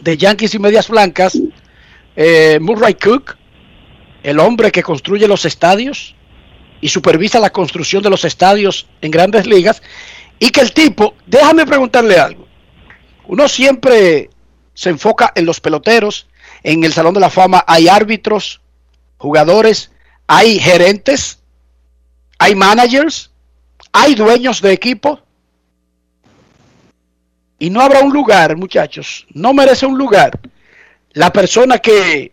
Speaker 4: de Yankees y Medias Blancas, eh, Murray Cook, el hombre que construye los estadios y supervisa la construcción de los estadios en grandes ligas, y que el tipo, déjame preguntarle algo, uno siempre se enfoca en los peloteros, en el Salón de la Fama hay árbitros, jugadores, hay gerentes, hay managers, hay dueños de equipo y no habrá un lugar, muchachos, no merece un lugar la persona que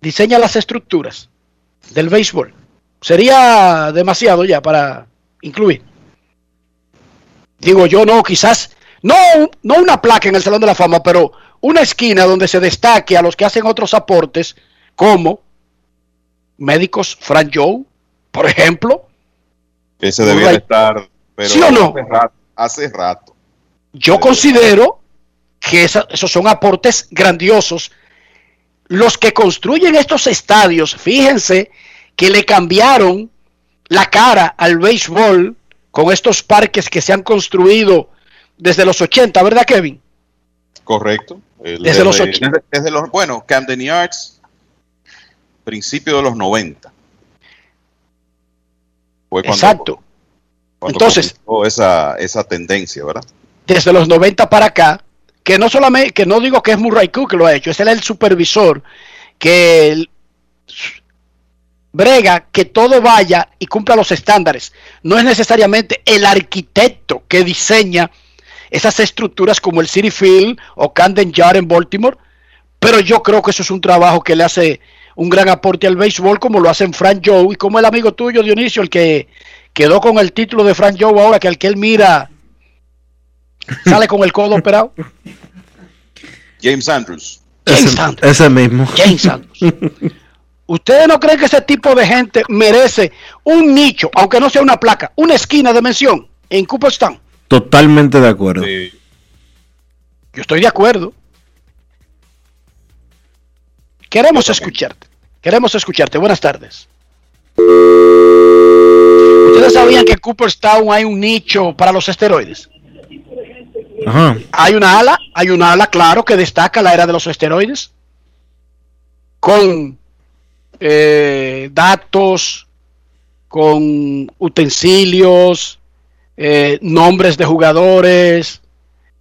Speaker 4: diseña las estructuras del béisbol. Sería demasiado ya para incluir. Digo yo, no, quizás, no, no una placa en el Salón de la Fama, pero una esquina donde se destaque a los que hacen otros aportes, como médicos Frank Joe, por ejemplo,
Speaker 26: ese debía estar, pero
Speaker 4: ¿Sí o no?
Speaker 26: hace, rato, hace rato.
Speaker 4: Yo considero que esa, esos son aportes grandiosos. Los que construyen estos estadios, fíjense que le cambiaron la cara al béisbol con estos parques que se han construido desde los 80, ¿verdad, Kevin?
Speaker 26: Correcto.
Speaker 4: El, desde, los 80.
Speaker 26: Desde, desde, los, bueno, Camden Yards, principio de los 90.
Speaker 4: Fue cuando, Exacto.
Speaker 26: Cuando
Speaker 4: Entonces,
Speaker 26: esa, esa tendencia, ¿verdad?
Speaker 4: Desde los 90 para acá, que no solamente, que no digo que es Murray Cook que lo ha hecho, es él el supervisor que el, brega que todo vaya y cumpla los estándares. No es necesariamente el arquitecto que diseña esas estructuras como el City Field o Camden Yard en Baltimore, pero yo creo que eso es un trabajo que le hace un gran aporte al béisbol como lo hacen Frank Joe y como el amigo tuyo Dionisio, el que quedó con el título de Frank Joe ahora que al que él mira sale con el codo operado.
Speaker 26: James Andrews.
Speaker 4: James
Speaker 1: ese,
Speaker 4: Andrews.
Speaker 1: ese mismo.
Speaker 4: James Andrews. ¿Ustedes no creen que ese tipo de gente merece un nicho, aunque no sea una placa, una esquina de mención en Cooperstown?
Speaker 1: Totalmente de acuerdo.
Speaker 26: Sí.
Speaker 4: Yo estoy de acuerdo. Queremos escucharte. Queremos escucharte. Buenas tardes. ¿Ustedes sabían que en Cooperstown hay un nicho para los esteroides?
Speaker 1: Ajá.
Speaker 4: Hay una ala, hay una ala, claro, que destaca la era de los esteroides. Con eh, datos, con utensilios, eh, nombres de jugadores,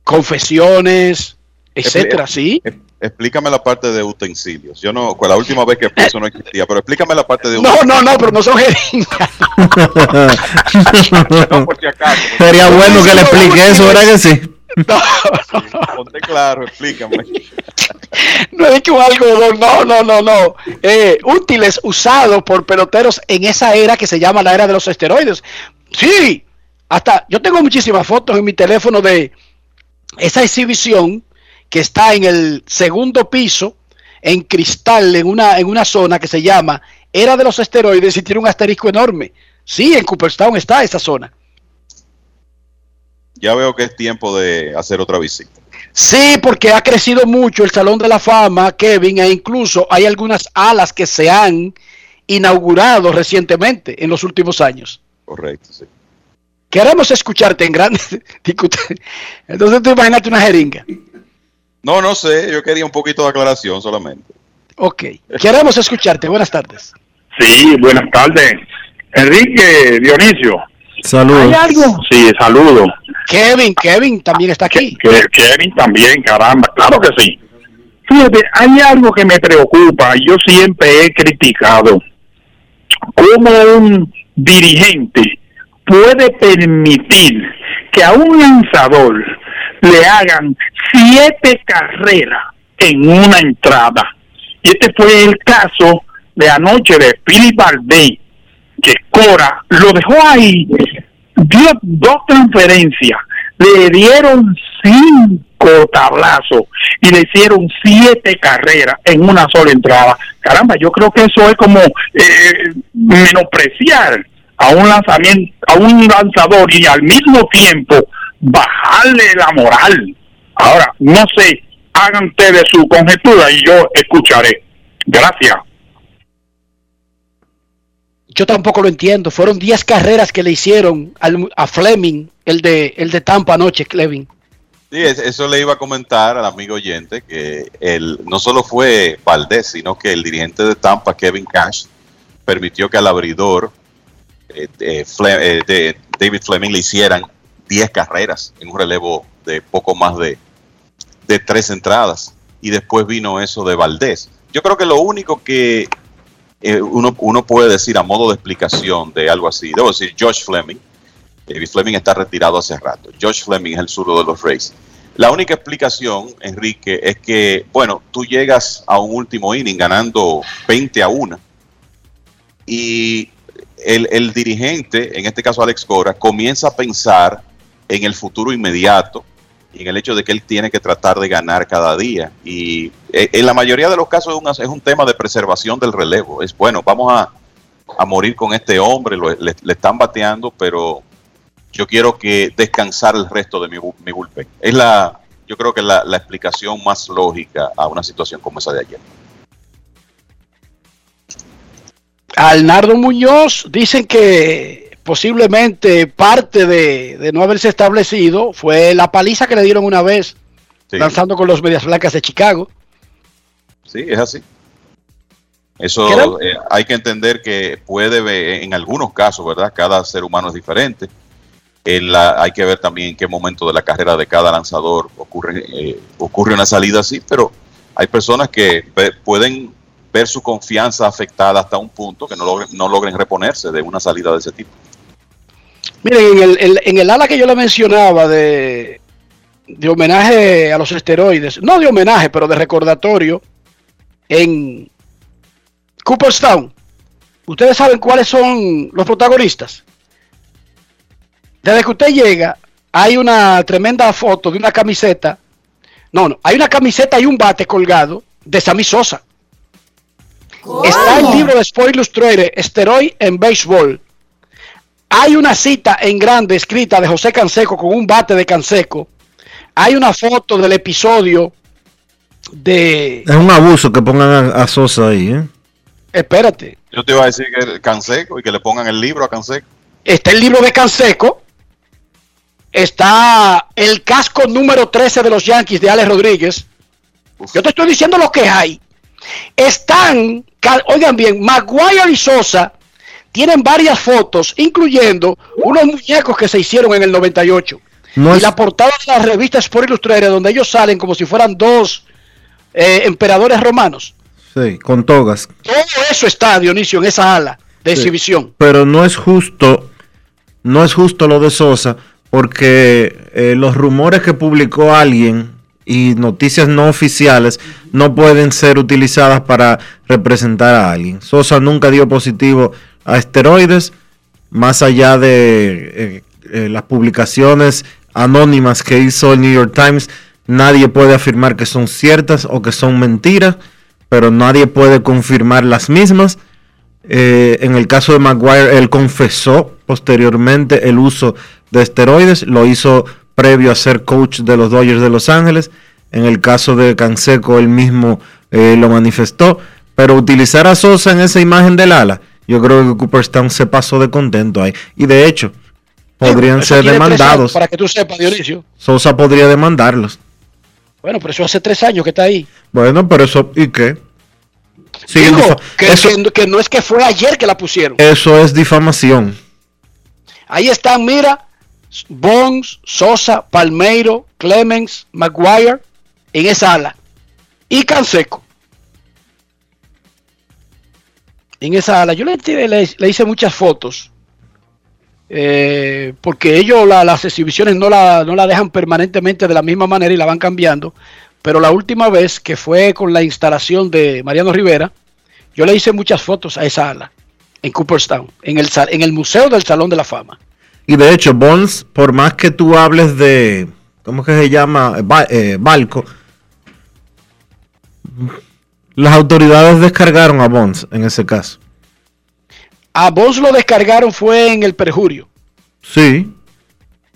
Speaker 4: confesiones, etcétera, ¿sí?
Speaker 26: Explícame la parte de utensilios. Yo no, con la última vez que eso no existía, pero explícame la parte de
Speaker 4: No, no, no, pero no son jeringas.
Speaker 26: No, por si acaso.
Speaker 1: Sería bueno que le explique eso, ¿verdad que sí?
Speaker 26: Ponte claro, explícame.
Speaker 4: No he dicho algo, no, no, no, no. Eh, útiles usados por peloteros en esa era que se llama la era de los esteroides. Sí, hasta yo tengo muchísimas fotos en mi teléfono de esa exhibición que está en el segundo piso, en cristal, en una, en una zona que se llama Era de los Esteroides y tiene un asterisco enorme. Sí, en Cooperstown está esa zona.
Speaker 26: Ya veo que es tiempo de hacer otra visita.
Speaker 4: Sí, porque ha crecido mucho el Salón de la Fama, Kevin, e incluso hay algunas alas que se han inaugurado recientemente en los últimos años.
Speaker 26: Correcto, sí.
Speaker 4: Queremos escucharte en grandes discusiones. Entonces tú imagínate una jeringa.
Speaker 26: No, no sé, yo quería un poquito de aclaración solamente.
Speaker 4: Ok, queremos escucharte. Buenas tardes.
Speaker 27: Sí, buenas tardes. Enrique Dionisio.
Speaker 1: Saludos.
Speaker 4: ¿Hay algo?
Speaker 27: Sí, saludo.
Speaker 4: Kevin, Kevin también está aquí.
Speaker 27: Kevin también, caramba, claro que sí. Fíjate, hay algo que me preocupa. Yo siempre he criticado cómo un dirigente puede permitir que a un lanzador le hagan siete carreras en una entrada. Y este fue el caso de anoche de Philip Valdez, que Cora lo dejó ahí, dio dos transferencias, le dieron cinco tablazos y le hicieron siete carreras en una sola entrada. Caramba, yo creo que eso es como eh, menospreciar a un lanzamiento, a un lanzador y al mismo tiempo bajarle la moral. Ahora, no sé, hagan ustedes su conjetura y yo escucharé. Gracias.
Speaker 4: Yo tampoco lo entiendo. Fueron 10 carreras que le hicieron al- a Fleming, el de, el de Tampa anoche, Clevin.
Speaker 26: Sí, es- eso le iba a comentar al amigo oyente que el, no solo fue Valdés, sino que el dirigente de Tampa, Kevin Cash, permitió que al abridor eh, de Fle- eh, de David Fleming le hicieran 10 carreras en un relevo de poco más de, de tres entradas. Y después vino eso de Valdés. Yo creo que lo único que eh, uno, uno puede decir a modo de explicación de algo así, debo decir, Josh Fleming, David Fleming está retirado hace rato. Josh Fleming es el zurdo de los Rays. La única explicación, Enrique, es que, bueno, tú llegas a un último inning ganando 20 a 1 y el, el dirigente, en este caso Alex Cora, comienza a pensar en el futuro inmediato y en el hecho de que él tiene que tratar de ganar cada día. Y eh, en la mayoría de los casos es, un tema de preservación del relevo. Es bueno, vamos a, a morir con este hombre, le, están bateando, pero yo quiero que descansar el resto de mi, mi bullpen. Es la, yo creo que la, la explicación más lógica a una situación como esa de ayer.
Speaker 4: Alnardo Muñoz dicen que posiblemente parte de, de no haberse establecido fue la paliza que le dieron una vez
Speaker 26: Sí.
Speaker 4: lanzando con los Medias Blancas de Chicago.
Speaker 26: Sí, es así. Eso eh, hay que entender que puede ver, en algunos casos, ¿verdad? Cada ser humano es diferente. En la- hay que ver también en qué momento de la carrera de cada lanzador ocurre, eh, ocurre una salida así, pero hay personas que pueden ver su confianza afectada hasta un punto que no logren, no logren reponerse de una salida de ese tipo.
Speaker 4: Miren, en el, en el ala que yo le mencionaba de, de homenaje a los esteroides, no de homenaje, pero de recordatorio, en Cooperstown, ¿ustedes saben cuáles son los protagonistas? Desde que usted llega, hay una tremenda foto de una camiseta. No, no, hay una camiseta y un bate colgado de Sammy Sosa. Está el libro de Sport Illustrated, Esteroid en Béisbol. Hay una cita en grande escrita de José Canseco con un bate de Canseco. Hay una foto del episodio de...
Speaker 1: Es un abuso que pongan a, a Sosa ahí, ¿eh?
Speaker 4: Espérate.
Speaker 26: Yo te iba a decir que Canseco y que le pongan el libro a Canseco.
Speaker 4: Está el libro de Canseco. Está el casco número 13 de los Yankees de Alex Rodríguez. Yo te estoy diciendo lo que hay. Están, oigan bien, Maguire y Sosa tienen varias fotos, incluyendo unos muñecos que se hicieron en el 98.
Speaker 1: No
Speaker 4: y la portada de la revista Sport Illustrated, donde ellos salen como si fueran dos eh, emperadores romanos.
Speaker 1: Sí, con togas.
Speaker 4: Todo eso está, Dionisio, en esa ala de
Speaker 1: Sí.
Speaker 4: exhibición.
Speaker 1: Pero no es justo, no es justo lo de Sosa, porque eh, los rumores que publicó alguien y noticias no oficiales no pueden ser utilizadas para representar a alguien. Sosa nunca dio positivo a esteroides, más allá de eh, eh, las publicaciones anónimas que hizo el New York Times, nadie puede afirmar que son ciertas o que son mentiras, pero nadie puede confirmar las mismas. Eh, en el caso de Maguire, él confesó posteriormente el uso de esteroides, lo hizo previo a ser coach de los Dodgers de Los Ángeles. En el caso de Canseco, él mismo lo manifestó. Pero utilizar a Sosa en esa imagen del ala, yo creo que Cooperstown se pasó de contento ahí. Y de hecho, podrían ser demandados.
Speaker 4: Para que tú sepas, Dionisio.
Speaker 1: Sosa podría demandarlos.
Speaker 4: Bueno, pero eso hace tres años que está ahí.
Speaker 1: Bueno, pero eso, ¿y qué?
Speaker 4: Digo,
Speaker 1: difa-
Speaker 4: que,
Speaker 1: eso,
Speaker 4: que- que no es que fue ayer que la pusieron.
Speaker 1: eso es difamación.
Speaker 4: Ahí están, mira, Bones, Sosa, Palmeiro, Clemens, Maguire, en esa ala. Y Canseco. En esa ala. Yo le, hice muchas fotos. eh, porque ellos la- las exhibiciones no la, no la dejan permanentemente de la misma manera y la van cambiando. Pero la última vez que fue con la instalación de Mariano Rivera, yo le hice muchas fotos a esa ala en Cooperstown, en el, en el Museo del Salón de la Fama.
Speaker 1: Y de hecho, Bonds, por más que tú hables de, ¿cómo que se llama? Eh, Balco, las autoridades descargaron a Bonds en ese caso.
Speaker 4: A vos lo descargaron fue en el perjurio.
Speaker 1: Sí,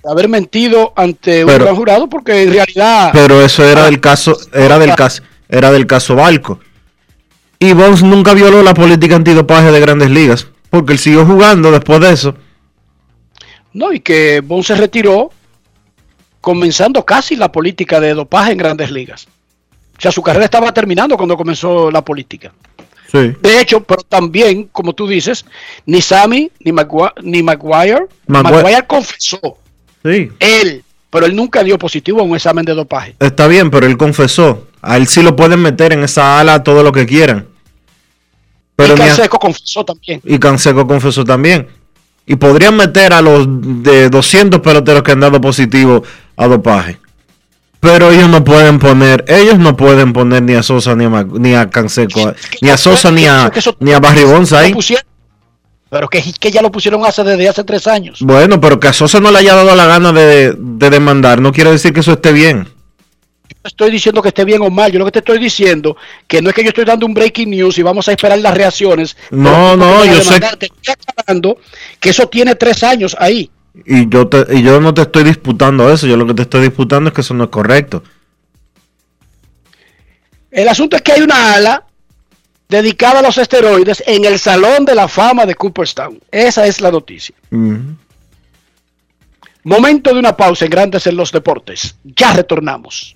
Speaker 4: de Haber mentido ante un gran jurado porque en realidad...
Speaker 1: pero eso era del caso, era del caso, era del caso Balco. Y Bonds nunca violó la política antidopaje de grandes ligas, porque él siguió jugando después de eso.
Speaker 4: No, y que Bon se retiró comenzando casi la política de dopaje en grandes ligas. O sea, su carrera estaba terminando cuando comenzó la política.
Speaker 1: Sí.
Speaker 4: De hecho, pero también, como tú dices, ni Sammy ni, Magua- ni Maguire,
Speaker 1: Maguire-
Speaker 4: Maguire confesó,
Speaker 1: Sí.
Speaker 4: él, pero él nunca dio positivo a un examen de dopaje.
Speaker 1: Está bien, pero él confesó. A él sí lo pueden meter en esa ala todo lo que quieran. Pero
Speaker 4: y
Speaker 1: a-
Speaker 4: Canseco confesó también.
Speaker 1: Y Canseco confesó también. Y podrían meter a los de 200 peloteros que han dado positivo a dopaje. Pero ellos no pueden poner, ellos no pueden poner ni a Sosa ni a, Ma- ni a Canseco, ni a Sosa ni a, ni a Barry
Speaker 4: pusieron, pero que, que ya lo pusieron hace desde hace tres años.
Speaker 1: Bueno, pero que a Sosa no le haya dado la gana de, de demandar, no quiere decir que eso esté bien.
Speaker 4: No estoy diciendo que esté bien o mal, yo lo que te estoy diciendo que no es que yo estoy dando un breaking news y vamos a esperar las reacciones.
Speaker 1: No, no, yo sé
Speaker 4: Te estoy aclarando que eso tiene tres años ahí.
Speaker 1: Y yo, te- y yo no te estoy disputando eso, yo lo que te estoy disputando es que eso no es correcto.
Speaker 4: El asunto es que hay una ala dedicada a los esteroides en el Salón de la Fama de Cooperstown. Esa es la noticia. Momento de una pausa en Grandes en los Deportes. Ya retornamos.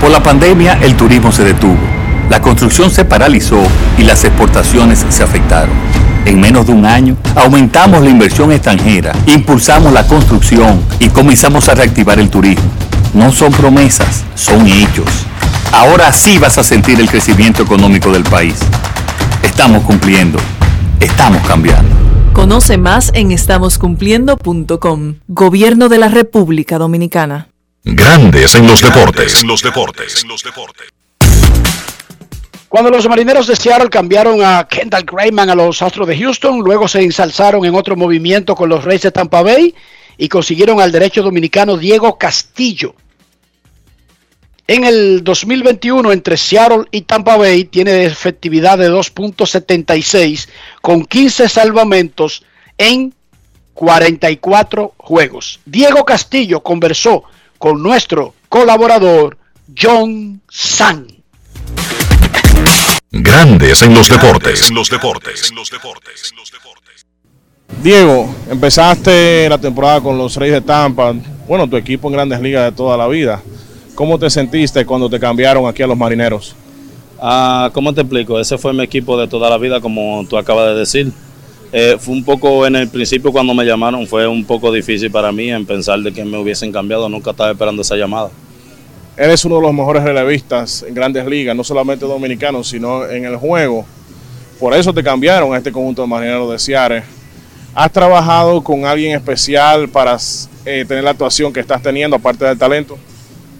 Speaker 24: Por la pandemia, el turismo se detuvo.
Speaker 21: La construcción se paralizó y las exportaciones se afectaron. En menos de un año, aumentamos la inversión extranjera, impulsamos la construcción y comenzamos a reactivar el turismo. No son promesas, son hechos. Ahora sí vas a sentir el crecimiento económico del país. Estamos cumpliendo. Estamos cambiando.
Speaker 18: Conoce más en estamoscumpliendo.com. Gobierno de la República Dominicana.
Speaker 2: Grandes en los deportes. En los deportes.
Speaker 4: Cuando los marineros de Seattle cambiaron a Kendall Grayman a los Astros de Houston, luego se ensalzaron en otro movimiento con los Reyes de Tampa Bay y consiguieron al derecho dominicano Diego Castillo. En el 2021 entre Seattle y Tampa Bay tiene efectividad de 2.76 con 15 salvamentos en 44 juegos. Diego Castillo conversó con nuestro colaborador John San.
Speaker 2: Grandes en los deportes. En los deportes.
Speaker 22: Diego, empezaste la temporada con los Reyes de Tampa, bueno, tu equipo en grandes ligas de toda la vida. ¿Cómo te sentiste cuando te cambiaron aquí a los marineros?
Speaker 28: Ah, ¿Cómo te explico? Ese fue mi equipo de toda la vida, como tú acabas de decir. Eh, fue un poco, en el principio cuando me llamaron, fue un poco difícil para mí en pensar de que me hubiesen cambiado. Nunca estaba esperando esa llamada.
Speaker 22: Eres uno de los mejores relevistas en grandes ligas, no solamente dominicanos, sino en el juego. Por eso te cambiaron a este conjunto de marineros de Ciares. ¿Has trabajado con alguien especial para eh, tener la actuación que estás teniendo, aparte del talento?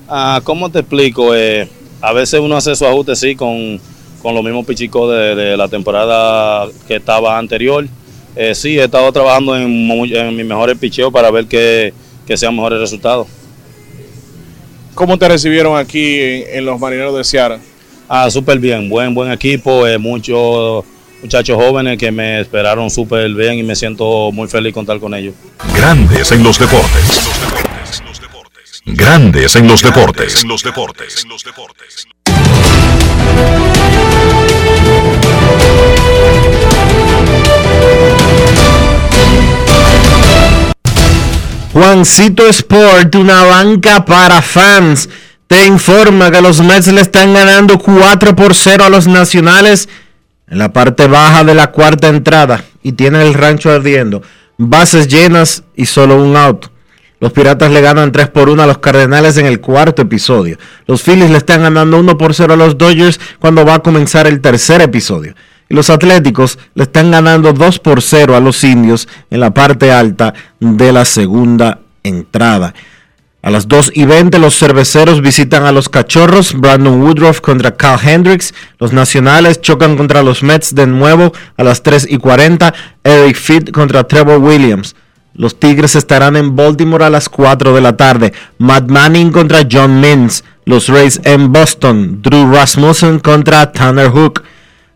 Speaker 28: Ah, ¿Cómo te explico? Eh, a veces uno hace su ajuste, sí, con, con los mismos pichicos de, la temporada que estaba anterior. Eh, sí, he estado trabajando en, en mis mejores picheos para ver que, que sean mejores resultados.
Speaker 22: ¿Cómo te recibieron aquí en, los Marineros de Seattle?
Speaker 28: Ah, súper bien, buen, buen equipo, eh, muchos muchachos jóvenes que me esperaron súper bien y me siento muy feliz contar con ellos.
Speaker 2: Grandes en los deportes. Grandes en los deportes. En los deportes. los deportes.
Speaker 1: Juancito Sport, una banca para fans, te informa que los Mets le están ganando 4 por 0 a los nacionales en la parte baja de la cuarta entrada y tiene el rancho ardiendo. Bases llenas y solo un out. Los Piratas le ganan 3 por 1 a los Cardenales en el cuarto episodio. Los Phillies le están ganando 1 por 0 a los Dodgers cuando va a comenzar el tercer episodio. Los Atléticos le están ganando 2 por 0 a los Indios en la parte alta de la segunda entrada. A las 2 y 20 los cerveceros visitan a los cachorros, Brandon Woodruff contra Cal Hendricks, los nacionales chocan contra los Mets de nuevo a las 3 y 40, Eric Fitt contra Trevor Williams. Los Tigres estarán en Baltimore a las 4 de la tarde. Matt Manning contra John Mintz. Los Rays en Boston. Drew Rasmussen contra Tanner Hook.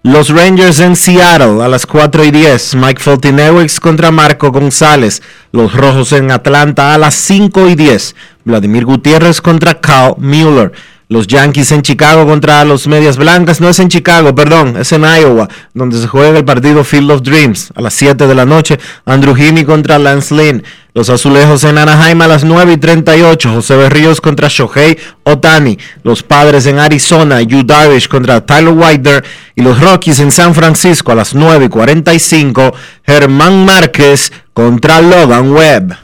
Speaker 1: Los Rangers en Seattle a las 4 y 10. Mike Foltynewicz contra Marco González. Los Rojos en Atlanta a las 5 y 10. Vladimir Gutiérrez contra Kyle Mueller. Los Yankees en Chicago contra los Medias Blancas. No es en Chicago, perdón, es en Iowa, donde se juega el partido Field of Dreams a las 7 de la noche. Andrew Heaney contra Lance Lynn. Los Azulejos en Anaheim a las 9 y 38. José Berríos contra Shohei Otani. Los Padres en Arizona. Yu Darvish contra Tyler Wilder. Y los Rockies en San Francisco a las 9 y 45. Germán Márquez contra Logan Webb.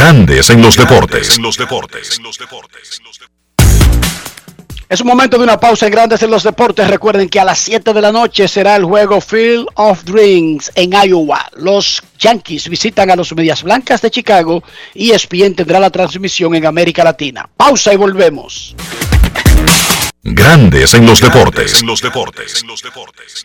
Speaker 2: Grandes en los deportes. En los deportes.
Speaker 4: Es un momento de una pausa en Grandes en los Deportes. Recuerden que a las 7 de la noche será el juego Field of Dreams en Iowa. Los Yankees visitan a los Medias Blancas de Chicago y ESPN tendrá la transmisión en América Latina. Pausa y volvemos.
Speaker 2: Grandes en los deportes. En los deportes. En los deportes.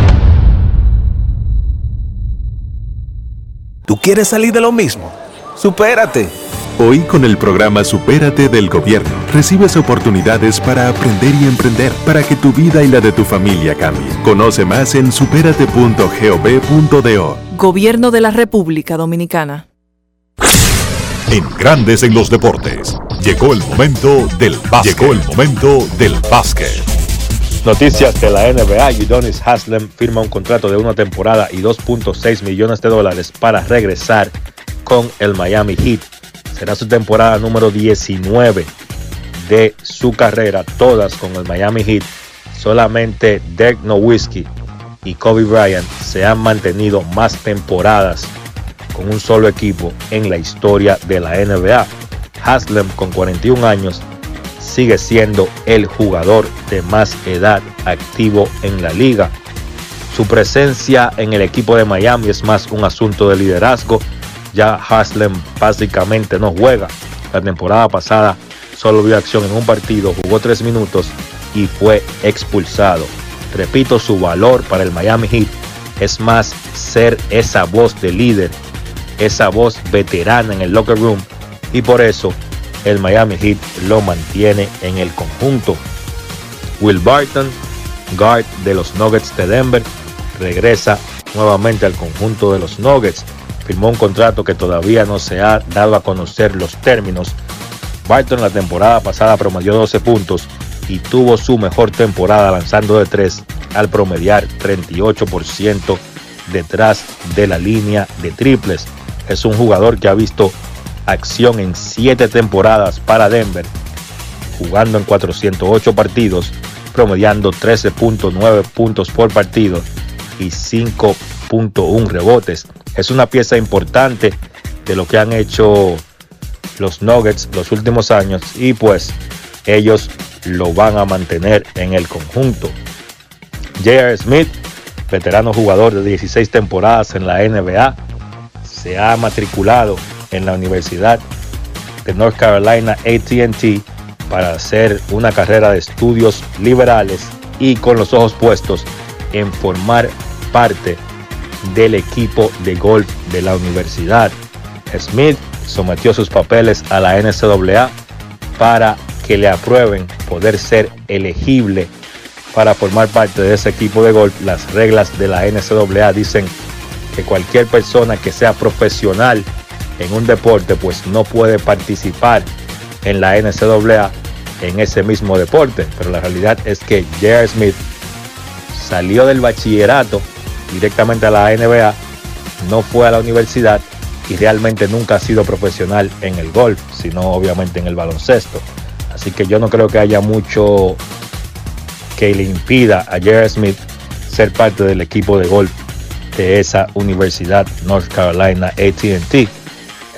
Speaker 16: ¿Tú quieres salir de lo mismo? Supérate.
Speaker 17: Hoy con el programa Supérate del Gobierno recibes oportunidades para aprender y emprender para que tu vida y la de tu familia cambien. Conoce más en superate.gov.do.
Speaker 18: Gobierno de la República Dominicana.
Speaker 2: En Grandes en los Deportes. Llegó el momento del básquet. Llegó el momento del básquet.
Speaker 29: Noticias de la NBA, Udonis Haslem firma un contrato de una temporada y 2.6 millones de dólares para regresar con el Miami Heat. Será su temporada número 19 de su carrera, todas con el Miami Heat. Solamente Dirk Nowitzki y Kobe Bryant se han mantenido más temporadas con un solo equipo en la historia de la NBA. Haslem con 41 años sigue siendo el jugador de más edad activo en la liga. Su presencia en el equipo de Miami es más un asunto de liderazgo. Ya Haslem básicamente no juega. La temporada pasada solo vio acción en un partido, jugó tres minutos y fue expulsado. Repito, su valor para el Miami Heat es más ser esa voz de líder, esa voz veterana en el locker room y por eso el Miami Heat lo mantiene en el conjunto. Will Barton, guard de los Nuggets de Denver, regresa nuevamente al conjunto de los Nuggets. Firmó un contrato que todavía no se ha dado a conocer los términos. Barton la temporada pasada promedió 12 puntos y tuvo su mejor temporada lanzando de 3 al promediar 38% detrás de la línea de triples. Es un jugador que ha visto acción en 7 temporadas para Denver, jugando en 408 partidos, promediando 13.9 puntos por partido y 5.1 rebotes. Es una pieza importante de lo que han hecho los Nuggets los últimos años y pues ellos lo van a mantener en el conjunto. J.R. Smith, veterano jugador de 16 temporadas en la NBA, se ha matriculado en la Universidad de North Carolina ATT para hacer una carrera de estudios liberales y con los ojos puestos en formar parte del equipo de golf de la universidad. Smith sometió sus papeles a la NCAA para que le aprueben poder ser elegible para formar parte de ese equipo de golf. Las reglas de la NCAA dicen que cualquier persona que sea profesional en un deporte, pues no puede participar en la NCAA en ese mismo deporte. Pero la realidad es que J.R. Smith salió del bachillerato directamente a la NBA, no fue a la universidad y realmente nunca ha sido profesional en el golf, sino obviamente en el baloncesto. Así que yo no creo que haya mucho que le impida a J.R. Smith ser parte del equipo de golf de esa universidad North Carolina ATT.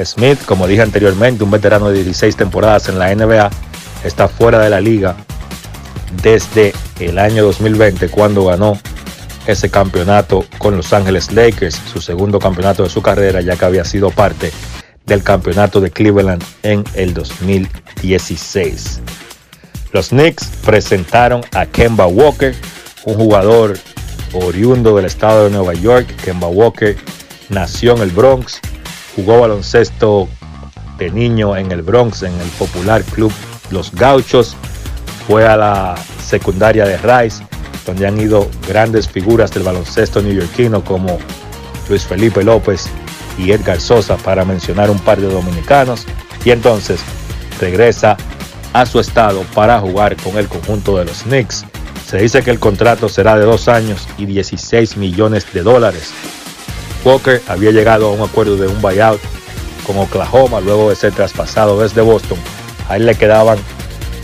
Speaker 29: Smith, como dije anteriormente, un veterano de 16 temporadas en la NBA, está fuera de la liga desde el año 2020 cuando ganó ese campeonato con Los Ángeles Lakers, su segundo campeonato de su carrera, ya que había sido parte del campeonato de Cleveland en el 2016. Los Knicks presentaron a Kemba Walker, un jugador oriundo del estado de Nueva York. Kemba Walker nació en el Bronx, jugó baloncesto de niño en el Bronx, en el popular club Los Gauchos, fue a la secundaria de Rice, donde han ido grandes figuras del baloncesto neoyorquino como Luis Felipe López y Edgar Sosa, para mencionar un par de dominicanos, y entonces regresa a su estado para jugar con el conjunto de los Knicks. Se dice que el contrato será de dos años y 16 millones de dólares. Walker había llegado a un acuerdo de un buyout con Oklahoma luego de ser traspasado desde Boston. A él le quedaban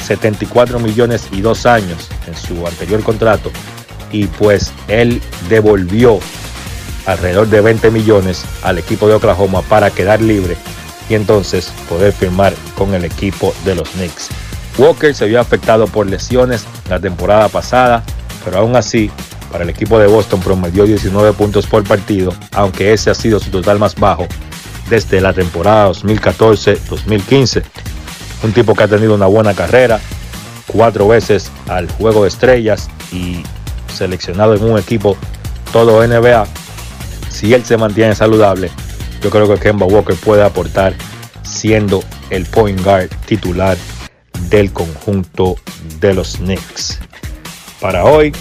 Speaker 29: 74 millones y dos años en su anterior contrato y pues él devolvió alrededor de 20 millones al equipo de Oklahoma para quedar libre y entonces poder firmar con el equipo de los Knicks. Walker se vio afectado por lesiones la temporada pasada, pero aún así para el equipo de Boston promedió 19 puntos por partido, aunque ese ha sido su total más bajo desde la temporada 2014-2015. Un tipo que ha tenido una buena carrera, cuatro veces al juego de estrellas y seleccionado en un equipo todo NBA. Si él se mantiene saludable, yo creo que Kemba Walker puede aportar siendo el point guard titular del conjunto de los Knicks. Para hoy,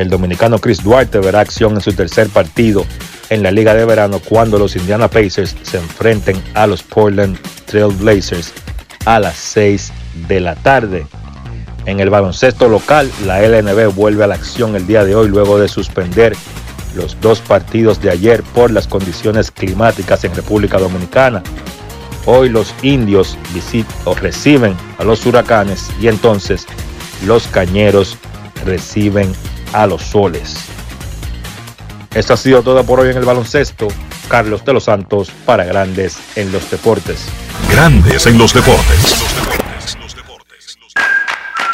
Speaker 29: el dominicano Chris Duarte verá acción en su tercer partido en la Liga de Verano cuando los Indiana Pacers se enfrenten a los Portland Trail Blazers a las 6 de la tarde. En el baloncesto local, la LNB vuelve a la acción el día de hoy luego de suspender los dos partidos de ayer por las condiciones climáticas en República Dominicana. Hoy los indios reciben a los huracanes y entonces los cañeros reciben a los soles. Esto ha sido todo por hoy en el baloncesto. Carlos de los Santos para Grandes en los Deportes.
Speaker 2: Grandes en los Deportes.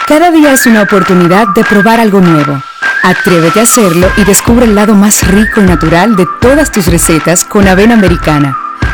Speaker 23: Cada día es una oportunidad de probar algo nuevo. Atrévete a hacerlo y descubre el lado más rico y natural de todas tus recetas con avena americana.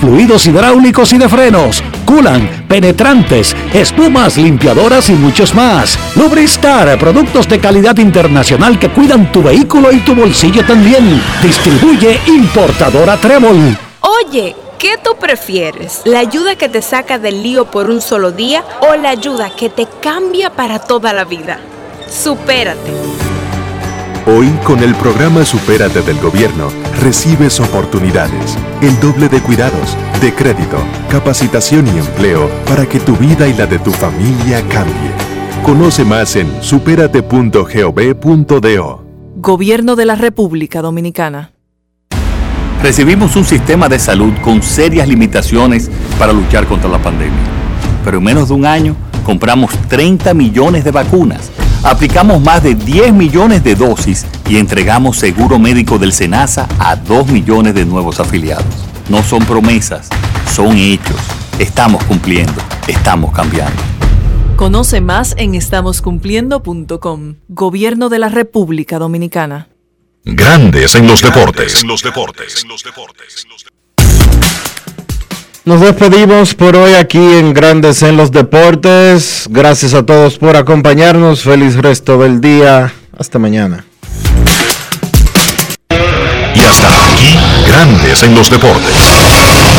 Speaker 24: fluidos hidráulicos y de frenos, culan, penetrantes, espumas, limpiadoras y muchos más. Lubristar, productos de calidad internacional que cuidan tu vehículo y tu bolsillo también. Distribuye importadora Trébol.
Speaker 25: Oye, ¿qué tú prefieres? ¿La ayuda que te saca del lío por un solo día o la ayuda que te cambia para toda la vida? Supérate.
Speaker 17: Hoy, con el programa Supérate del Gobierno, recibes oportunidades, el doble de cuidados, de crédito, capacitación y empleo para que tu vida y la de tu familia cambie. Conoce más en superate.gov.do.
Speaker 18: Gobierno de la República Dominicana.
Speaker 30: Recibimos un sistema de salud con serias limitaciones para luchar contra la pandemia. Pero en menos de un año compramos 30 millones de vacunas aplicamos más de 10 millones de dosis y entregamos seguro médico del SENASA a 2 millones de nuevos afiliados. No son promesas, son hechos. Estamos cumpliendo, estamos cambiando.
Speaker 18: Conoce más en estamoscumpliendo.com. Gobierno de la República Dominicana.
Speaker 2: Grandes en los deportes.
Speaker 1: Nos despedimos por hoy aquí en Grandes en los Deportes. Gracias a todos por acompañarnos. Feliz resto del día. Hasta mañana.
Speaker 2: Y hasta aquí, Grandes en los Deportes.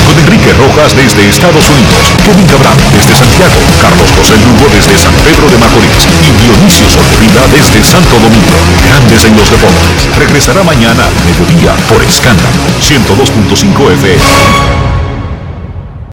Speaker 2: Con Enrique Rojas desde Estados Unidos, Kevin Cabral desde Santiago, Carlos José Lugo desde San Pedro de Macorís y Dionisio Solterida desde Santo Domingo. Grandes en los deportes. Regresará mañana al mediodía por Escándalo 102.5 FM.